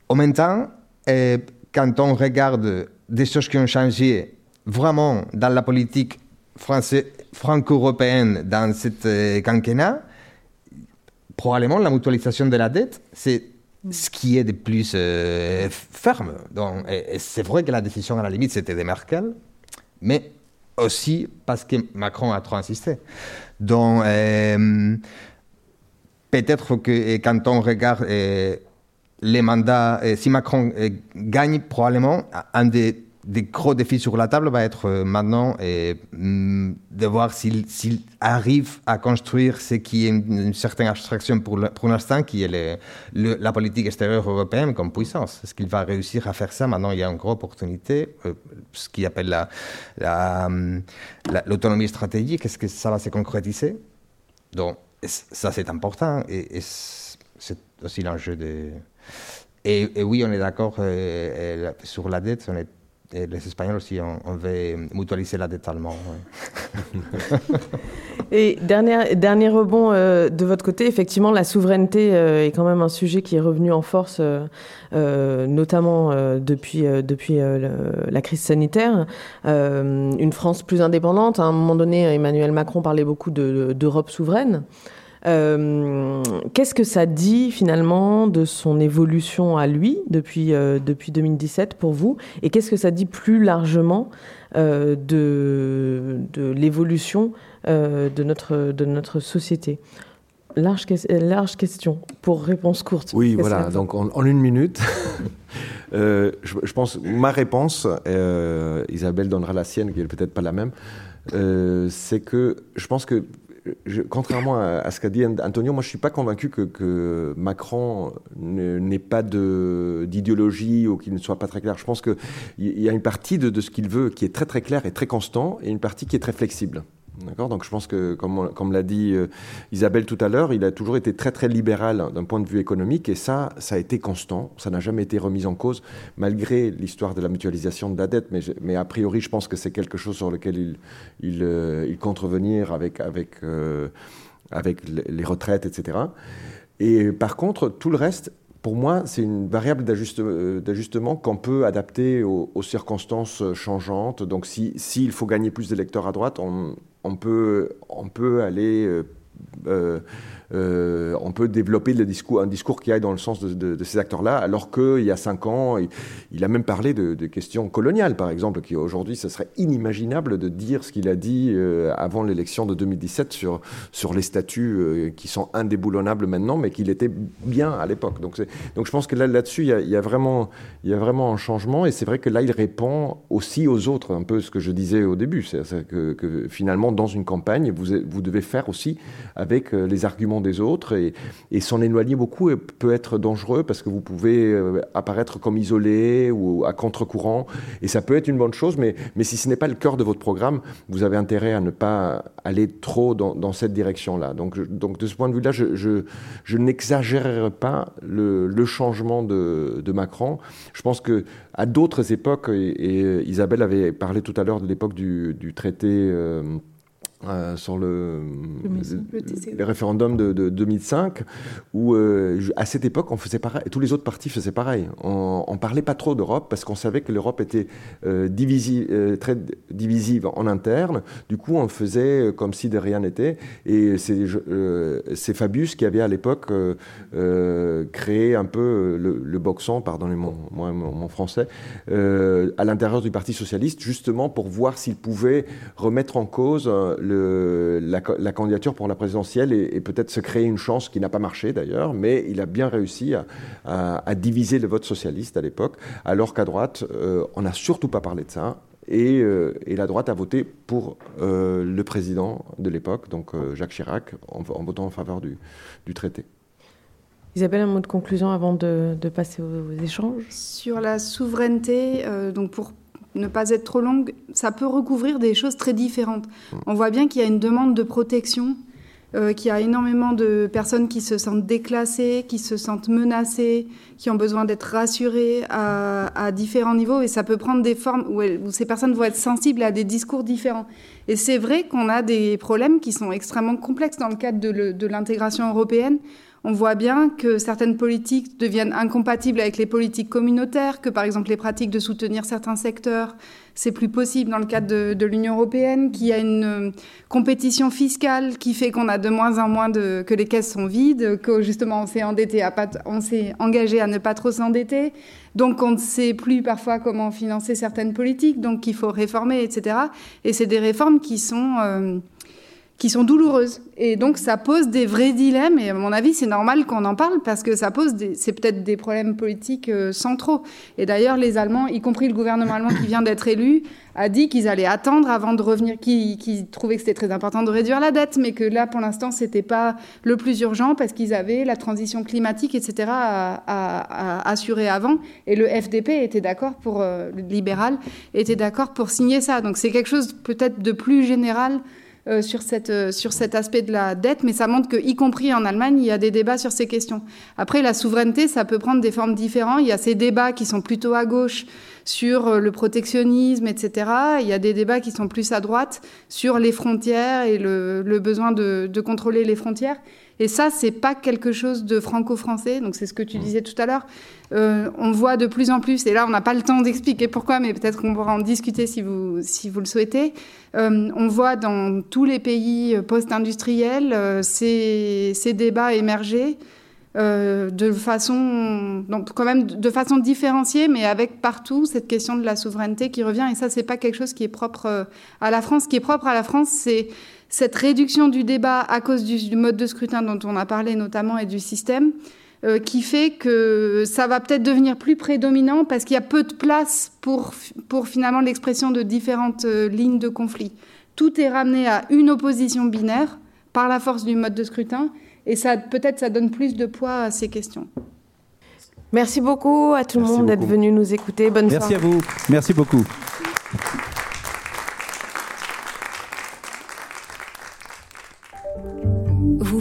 en même temps, quand on regarde des choses qui ont changé vraiment dans la politique franco-européenne dans cette euh, quinquennat, probablement la mutualisation de la dette, c'est ce qui est de plus euh, ferme. Donc, c'est vrai que la décision, à la limite, c'était de Merkel, mais aussi parce que Macron a trop insisté. Donc, euh, peut-être que quand on regarde les mandats, si Macron gagne, probablement, un des des gros défis sur la table va être euh, maintenant et, mm, de voir s'il arrive à construire ce qui est une, certaine abstraction pour l'instant, qui est la politique extérieure européenne comme puissance. Est-ce qu'il va réussir à faire ça? Maintenant, il y a une grosse opportunité, euh, ce qu'il appelle l'autonomie la, stratégique. Est-ce que ça va se concrétiser? Donc, ça, c'est important et, c'est aussi l'enjeu de... Et, oui, on est d'accord euh, sur la dette, on est les Espagnols aussi, on, veut mutualiser la dette allemande. Et dernier, dernier rebond euh, de votre côté, effectivement, la souveraineté euh, est quand même un sujet qui est revenu en force, euh, notamment depuis, depuis la crise sanitaire. une France plus indépendante. À un moment donné, Emmanuel Macron parlait beaucoup d'Europe souveraine. Euh, qu'est-ce que ça dit finalement de son évolution à lui depuis, euh, depuis 2017 pour vous? Et qu'est-ce que ça dit plus largement euh, de, de l'évolution de, notre, de notre société? Large, large question pour réponse courte. Oui, voilà, donc en, une minute. je, je, pense, ma réponse, Isabelle donnera la sienne, qui est peut-être pas la même, c'est que je pense que contrairement à, ce qu'a dit Antonio, moi je ne suis pas convaincu que, Macron n'ait pas d'idéologie ou qu'il ne soit pas très clair. Je pense qu'il y a une partie de, ce qu'il veut qui est très très clair et très constant et une partie qui est très flexible. D'accord. Donc je pense que, comme, l'a dit euh, Isabelle tout à l'heure, il a toujours été très très libéral d'un point de vue économique et ça, ça a été constant, ça n'a jamais été remis en cause, malgré l'histoire de la mutualisation de la dette, mais, mais a priori je pense que c'est quelque chose sur lequel il, il, euh, il compte avec, avec, euh, avec les retraites, etc. Et par contre, tout le reste, pour moi, c'est une variable d'ajustement qu'on peut adapter aux, circonstances changeantes. Donc, s'il si, faut gagner plus d'électeurs à droite, on, on peut, on peut aller euh, euh, on peut développer un discours qui aille dans le sens de, ces acteurs-là, alors qu'il y a cinq ans, il, a même parlé de, questions coloniales, par exemple, qui aujourd'hui, ce serait inimaginable de dire ce qu'il a dit euh, avant l'élection de 2017 sur, sur les statuts euh, qui sont indéboulonnables maintenant, mais qu'il était bien à l'époque. Donc, donc je pense que là, là-dessus, il, y a, vraiment, il y a vraiment un changement, et c'est vrai que là, il répond aussi aux autres, un peu ce que je disais au début, c'est que, que, finalement, dans une campagne, vous, vous devez faire aussi avec les arguments des autres et, s'en éloigner beaucoup peut être dangereux parce que vous pouvez euh, apparaître comme isolé ou à contre-courant et ça peut être une bonne chose, mais, mais si ce n'est pas le cœur de votre programme, vous avez intérêt à ne pas aller trop dans, cette direction-là. Donc, donc de ce point de vue-là, je, je, n'exagérerai pas le, changement de, Macron. Je pense que à d'autres époques, et, Isabelle avait parlé tout à l'heure de l'époque du, traité. Euh, euh, sur le, le, référendum de, 2005, où euh, à cette époque, on faisait pareil, tous les autres partis faisaient pareil. On, on parlait pas trop d'Europe parce qu'on savait que l'Europe était euh, euh, très divisive en interne. Du coup, on faisait comme si de rien n'était. Et c'est Fabius qui avait à l'époque créé un peu le, boxon, pardonnez-moi mon, mon, français, à l'intérieur du Parti socialiste, justement pour voir s'il pouvait remettre en cause le la, candidature pour la présidentielle et, peut-être se créer une chance qui n'a pas marché d'ailleurs, mais il a bien réussi à, diviser le vote socialiste à l'époque, alors qu'à droite, euh, on n'a surtout pas parlé de ça. Et, euh, la droite a voté pour euh, le président de l'époque, donc Jacques Chirac, en, votant en faveur du, traité. Isabelle, un mot de conclusion avant de, passer aux, aux, échanges? Sur la souveraineté, donc pour ne pas être trop longue, ça peut recouvrir des choses très différentes. On voit bien qu'il y a une demande de protection euh, qu'il y a énormément de personnes qui se sentent déclassées, qui se sentent menacées, qui ont besoin d'être rassurées à, différents niveaux. Et ça peut prendre des formes où, où, ces personnes vont être sensibles à des discours différents. Et c'est vrai qu'on a des problèmes qui sont extrêmement complexes dans le cadre de l'intégration européenne on voit bien que certaines politiques deviennent incompatibles avec les politiques communautaires, que par exemple les pratiques de soutenir certains secteurs, c'est plus possible dans le cadre de, l'Union européenne, qu'il y a une euh, compétition fiscale qui fait qu'on a de moins en moins de, que les caisses sont vides, que justement on s'est endetté, à on s'est engagé à ne pas trop s'endetter, donc on ne sait plus parfois comment financer certaines politiques, donc qu'il faut réformer, etc. Et c'est des réformes qui sont euh, qui sont douloureuses. Et donc ça pose des vrais dilemmes, et à mon avis c'est normal qu'on en parle, parce que ça pose, c'est peut-être des problèmes politiques euh, centraux. Et d'ailleurs les Allemands, y compris le gouvernement allemand qui vient d'être élu, a dit qu'ils allaient attendre avant de revenir, qu'ils trouvaient que c'était très important de réduire la dette, mais que là pour l'instant c'était pas le plus urgent, parce qu'ils avaient la transition climatique, etc. à, assurer avant. Et le FDP était d'accord pour, euh, le libéral, était d'accord pour signer ça. Donc c'est quelque chose peut-être de plus général euh, sur, cette, euh, sur cet aspect de la dette, mais ça montre que, y compris en Allemagne, il y a des débats sur ces questions. Après, la souveraineté, ça peut prendre des formes différentes. Il y a ces débats qui sont plutôt à gauche sur euh, le protectionnisme, etc. Il y a des débats qui sont plus à droite sur les frontières et le, le besoin de, de contrôler les frontières. Et ça, c'est pas quelque chose de franco-français. Donc c'est ce que tu disais tout à l'heure. Euh, on voit de plus en plus, et là on n'a pas le temps d'expliquer pourquoi, mais peut-être qu'on pourra en discuter si vous, si vous le souhaitez. Euh, on voit dans tous les pays post-industriels euh, ces, ces, débats émerger. de façon, donc quand même de façon différenciée, mais avec partout cette question de la souveraineté qui revient. Et ça, c'est pas quelque chose qui est propre à la France. Ce qui est propre à la France, c'est cette réduction du débat à cause du, mode de scrutin dont on a parlé notamment et du système, euh, qui fait que ça va peut-être devenir plus prédominant parce qu'il y a peu de place pour, pour finalement l'expression de différentes euh, lignes de conflit. Tout est ramené à une opposition binaire par la force du mode de scrutin et ça peut-être ça donne plus de poids à ces questions. Merci beaucoup à tout le monde d'être venu nous écouter. Bonne Merci à vous. Merci beaucoup.